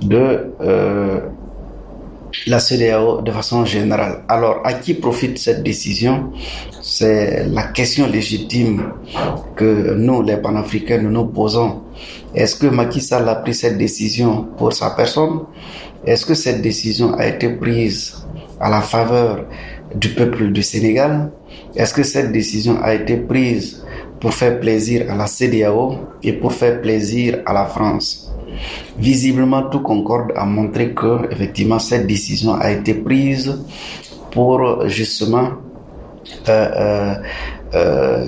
de la CDAO de façon générale. Alors, à qui profite cette décision? C'est la question légitime que nous, les panafricains, nous nous posons. Est-ce que Macky Sall a pris cette décision pour sa personne? Est-ce que cette décision a été prise à la faveur du peuple du Sénégal? Est-ce que cette décision a été prise pour faire plaisir à la CDAO et pour faire plaisir à la France? Visiblement, tout concorde à montrer que, effectivement, cette décision a été prise pour justement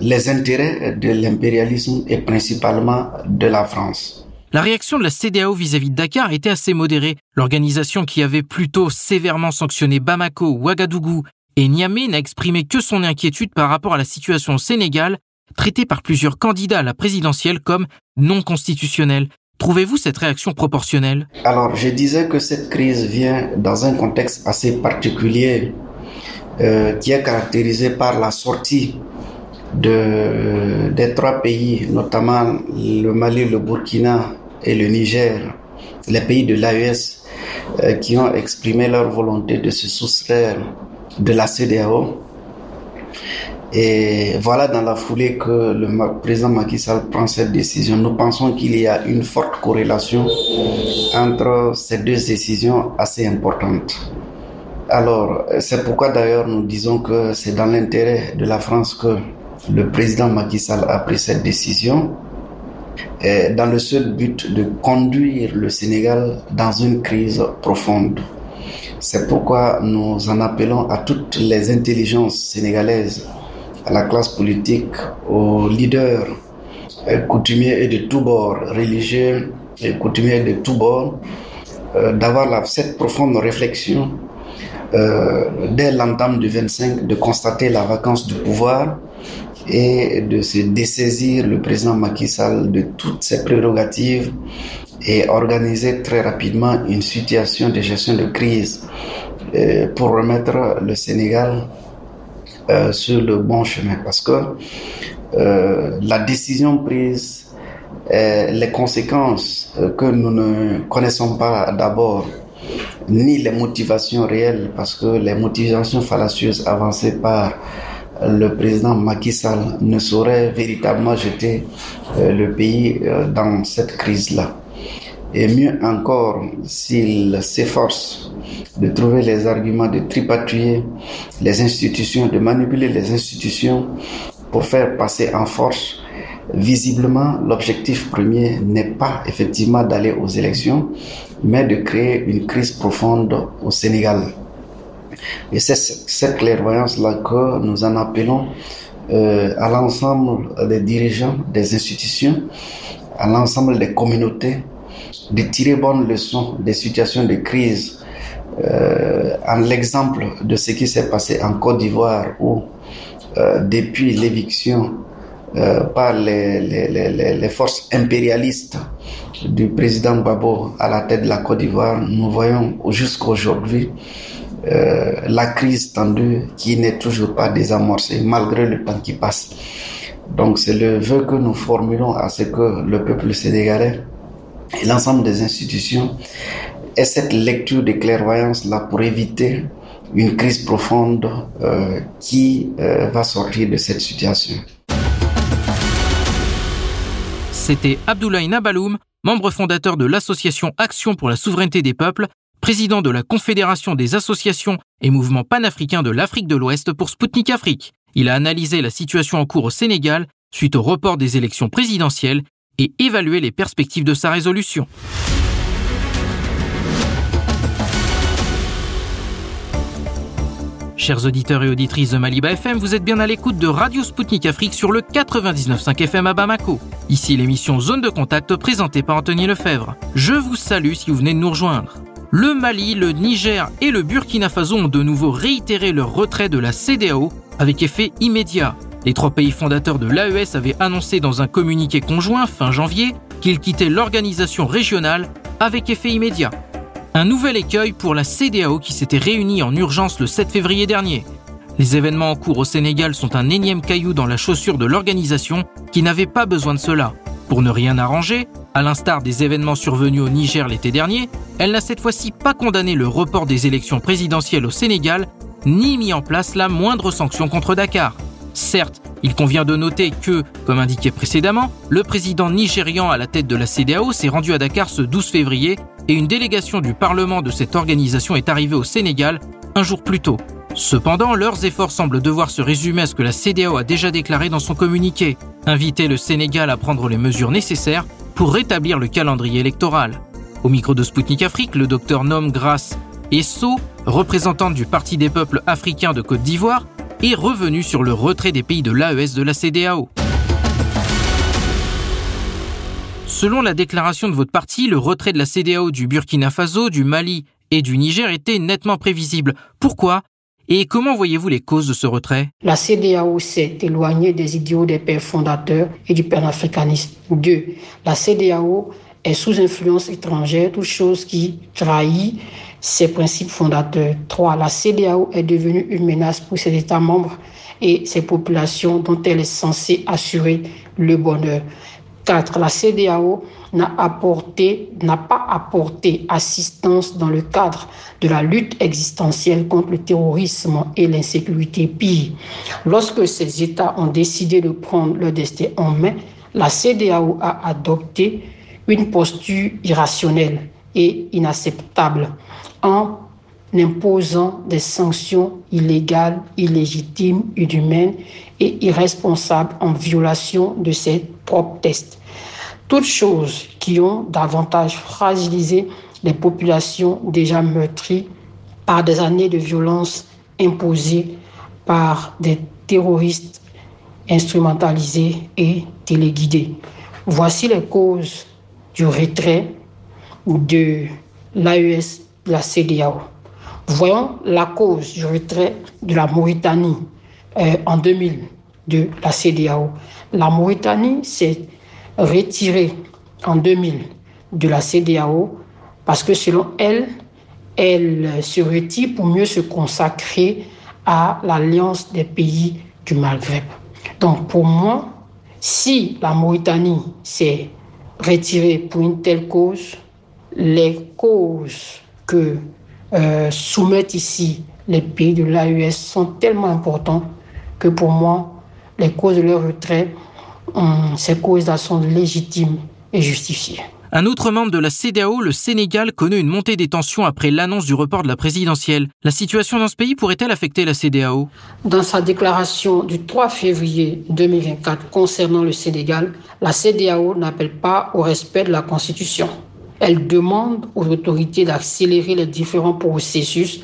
les intérêts de l'impérialisme et principalement de la France. la réaction de la CDAO vis-à-vis de Dakar était assez modérée. L'organisation qui avait plutôt sévèrement sanctionné Bamako, Ouagadougou et Niamey n'a exprimé que son inquiétude par rapport à la situation au Sénégal, traitée par plusieurs candidats à la présidentielle comme non constitutionnelle. Trouvez-vous cette réaction proportionnelle? Alors, je disais que cette crise vient dans un contexte assez particulier euh, qui est caractérisé par la sortie de, des trois pays, notamment le Mali, le Burkina et le Niger, les pays de l'AES euh, qui ont exprimé leur volonté de se soustraire de la CDAO. Et voilà dans la foulée que le président Macky Sall prend cette décision. Nous pensons qu'il y a une forte corrélation entre ces deux décisions assez importantes. Alors, c'est pourquoi d'ailleurs nous disons que c'est dans l'intérêt de la France que le président Macky Sall a pris cette décision dans le seul but de conduire le Sénégal dans une crise profonde. C'est pourquoi nous en appelons à toutes les intelligences sénégalaises, à la classe politique, aux leaders coutumiers et de tous bords, religieux et coutumiers de tous bords, euh, d'avoir cette profonde réflexion euh, dès l'entame du 25 de constater la vacance du pouvoir et de se dessaisir le président Macky Sall de toutes ses prérogatives et organiser très rapidement une situation de gestion de crise euh, pour remettre le Sénégal euh, sur le bon chemin. Parce que la décision prise, les conséquences que nous ne connaissons pas d'abord, ni les motivations réelles, parce que les motivations fallacieuses avancées par le président Macky Sall ne saurait véritablement jeter euh, le pays euh, dans cette crise-là. Et mieux encore, s'il s'efforce de trouver les arguments, de tripatouiller les institutions, de manipuler les institutions pour faire passer en force, visiblement, l'objectif premier n'est pas effectivement d'aller aux élections, mais de créer une crise profonde au Sénégal. Et c'est cette clairvoyance-là que nous en appelons euh, à l'ensemble des dirigeants des institutions, à l'ensemble des communautés, de tirer bonne leçon des situations de crise. Euh, en l'exemple de ce qui s'est passé en Côte d'Ivoire où euh, depuis l'éviction euh, par les, les, les, les, forces impérialistes du président Babo à la tête de la Côte d'Ivoire, nous voyons jusqu'à aujourd'hui euh, la crise tendue qui n'est toujours pas désamorcée malgré le temps qui passe. Donc c'est le vœu que nous formulons à ce que le peuple sénégalais et l'ensemble des institutions aient cette lecture de clairvoyance là pour éviter une crise profonde euh, qui euh, va sortir de cette situation. C'était Abdoulaye Nabaloum, membre fondateur de l'association Action pour la souveraineté des peuples, président de la Confédération des associations et mouvements panafricains de l'Afrique de l'Ouest pour Sputnik Afrique. Il a analysé la situation en cours au Sénégal suite au report des élections présidentielles et évalué les perspectives de sa résolution. Chers auditeurs et auditrices de Maliba FM, vous êtes bien à l'écoute de Radio Sputnik Afrique sur le 99.5 FM à Bamako. Ici l'émission Zone de Contact présentée par Anthony Lefebvre. Je vous salue si vous venez de nous rejoindre. Le Mali, le Niger et le Burkina Faso ont de nouveau réitéré leur retrait de la CDAO avec effet immédiat. Les trois pays fondateurs de l'AES avaient annoncé dans un communiqué conjoint fin janvier qu'ils quittaient l'organisation régionale avec effet immédiat. Un nouvel écueil pour la CDAO qui s'était réunie en urgence le 7 février dernier. Les événements en cours au Sénégal sont un énième caillou dans la chaussure de l'organisation qui n'avait pas besoin de cela. Pour ne rien arranger, à l'instar des événements survenus au Niger l'été dernier, elle n'a cette fois-ci pas condamné le report des élections présidentielles au Sénégal, ni mis en place la moindre sanction contre Dakar. Certes, il convient de noter que, comme indiqué précédemment, le président nigérian à la tête de la CDAO s'est rendu à Dakar ce 12 février et une délégation du Parlement de cette organisation est arrivée au Sénégal un jour plus tôt. Cependant, leurs efforts semblent devoir se résumer à ce que la CDAO a déjà déclaré dans son communiqué, inviter le Sénégal à prendre les mesures nécessaires pour rétablir le calendrier électoral. Au micro de Spoutnik Afrique, le docteur Nom Grasse Esso, représentante du Parti des peuples africains de Côte d'Ivoire, est revenu sur le retrait des pays de l'AES de la CDAO. Selon la déclaration de votre parti, le retrait de la CDAO du Burkina Faso, du Mali et du Niger était nettement prévisible. Pourquoi et comment voyez-vous les causes de ce retrait? La CDAO s'est éloignée des idéaux des pères fondateurs et du panafricanisme. Deux, la CDAO est sous influence étrangère, toute chose qui trahit ses principes fondateurs. Trois, la CDAO est devenue une menace pour ses États membres et ses populations dont elle est censée assurer le bonheur. 4. La CDAO n'a n'a pas apporté assistance dans le cadre de la lutte existentielle contre le terrorisme et l'insécurité pire. Lorsque ces États ont décidé de prendre leur destin en main, la CDAO a adopté une posture irrationnelle et inacceptable en imposant des sanctions illégales, illégitimes, inhumaines et irresponsables en violation de ses propres tests. Toutes choses qui ont davantage fragilisé les populations déjà meurtries par des années de violence imposées par des terroristes instrumentalisés et téléguidés. Voici les causes du retrait de l'AES la CDAO. Voyons la cause du retrait de la Mauritanie euh, en 2000 de la CDAO. La Mauritanie s'est retirée en 2000 de la CDAO parce que selon elle, elle se retire pour mieux se consacrer à l'alliance des pays du Maghreb. Donc pour moi, si la Mauritanie s'est retirée pour une telle cause, les causes que euh, soumettent ici les pays de l'AES sont tellement importants que pour moi, les causes de leur retrait, ces causes sont légitimes et justifiées. Un autre membre de la CDAO, le Sénégal, connaît une montée des tensions après l'annonce du report de la présidentielle. La situation dans ce pays pourrait-elle affecter la CDAO Dans sa déclaration du 3 février 2024 concernant le Sénégal, la CDAO n'appelle pas au respect de la Constitution. Elle demande aux autorités d'accélérer les différents processus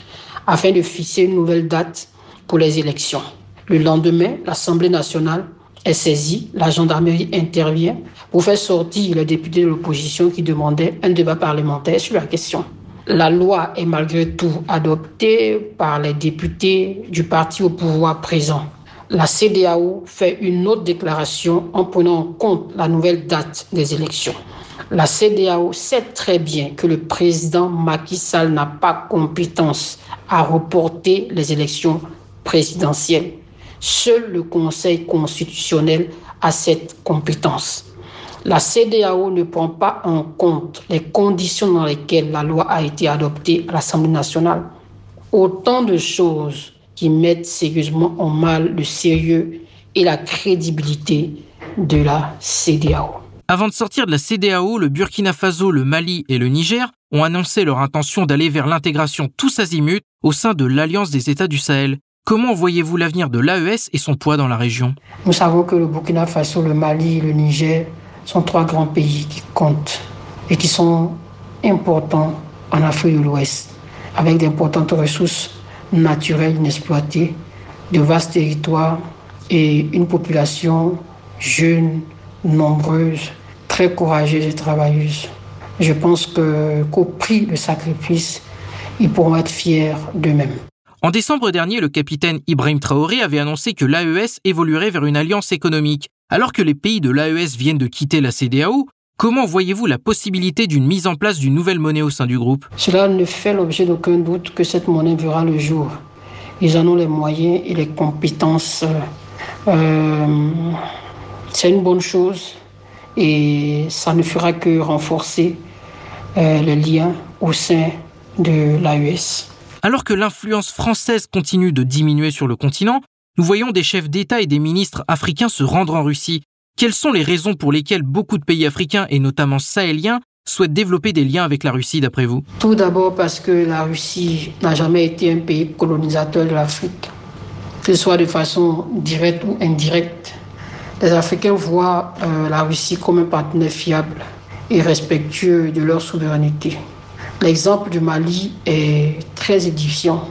afin de fixer une nouvelle date pour les élections. Le lendemain, l'Assemblée nationale est saisie, la gendarmerie intervient pour faire sortir les députés de l'opposition qui demandaient un débat parlementaire sur la question. La loi est malgré tout adoptée par les députés du parti au pouvoir présent. La CDAO fait une autre déclaration en prenant en compte la nouvelle date des élections. La CDAO sait très bien que le président Macky Sall n'a pas compétence à reporter les élections présidentielles. Seul le Conseil constitutionnel a cette compétence. La CDAO ne prend pas en compte les conditions dans lesquelles la loi a été adoptée à l'Assemblée nationale. Autant de choses qui mettent sérieusement en mal le sérieux et la crédibilité de la CDAO. Avant de sortir de la CDAO, le Burkina Faso, le Mali et le Niger ont annoncé leur intention d'aller vers l'intégration tous azimuts au sein de l'Alliance des États du Sahel. Comment voyez-vous l'avenir de l'AES et son poids dans la région? Nous savons que le Burkina Faso, le Mali et le Niger sont trois grands pays qui comptent et qui sont importants en Afrique de l'Ouest, avec d'importantes ressources naturelles inexploitées, de vastes territoires et une population jeune, nombreuse, très courageuse et travailleuse. Je pense que, qu'au prix de sacrifice, ils pourront être fiers d'eux-mêmes. En décembre dernier, le capitaine Ibrahim Traoré avait annoncé que l'AES évoluerait vers une alliance économique. Alors que les pays de l'AES viennent de quitter la CDAO, comment voyez-vous la possibilité d'une mise en place d'une nouvelle monnaie au sein du groupe? Cela ne fait l'objet d'aucun doute que cette monnaie verra le jour. Ils en ont les moyens et les compétences. Euh, c'est une bonne chose et ça ne fera que renforcer euh, le lien au sein de l'AES. Alors que l'influence française continue de diminuer sur le continent, nous voyons des chefs d'État et des ministres africains se rendre en Russie. Quelles sont les raisons pour lesquelles beaucoup de pays africains, et notamment sahéliens, souhaitent développer des liens avec la Russie d'après vous? Tout d'abord parce que la Russie n'a jamais été un pays colonisateur de l'Afrique, que ce soit de façon directe ou indirecte les Africains voient euh, la Russie comme un partenaire fiable et respectueux de leur souveraineté. L'exemple du Mali est très édifiant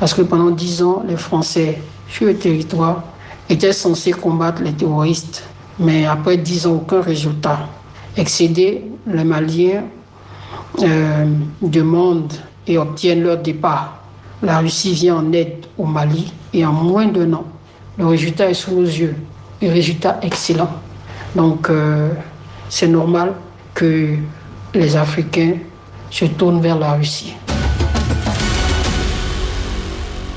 parce que pendant dix ans, les Français sur le territoire étaient censés combattre les terroristes, mais après dix ans, aucun résultat. excédés, les Maliens euh, demandent et obtiennent leur départ. La Russie vient en aide au Mali et en moins d'un an, le résultat est sous nos yeux. Le résultat excellent. Donc, euh, c'est normal que les Africains se tournent vers la Russie.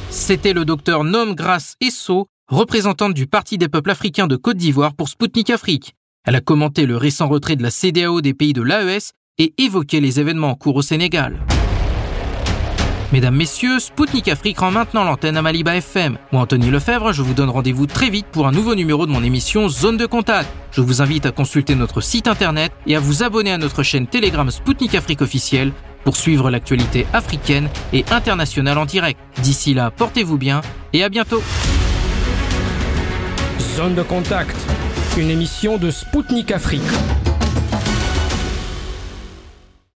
C'était le docteur Nom Grace Esso, représentante du Parti des peuples africains de Côte d'Ivoire pour Spoutnik Afrique. Elle a commenté le récent retrait de la CDAO des pays de l'AES et évoqué les événements en cours au Sénégal. Mesdames, Messieurs, Spoutnik Afrique rend maintenant l'antenne à Maliba FM. Moi, Anthony Lefebvre, je vous donne rendez-vous très vite pour un nouveau numéro de mon émission Zone de Contact. Je vous invite à consulter notre site internet et à vous abonner à notre chaîne Telegram Spoutnik Afrique officielle pour suivre l'actualité africaine et internationale en direct. D'ici là, portez-vous bien et à bientôt. Zone de contact, une émission de Spoutnik Afrique.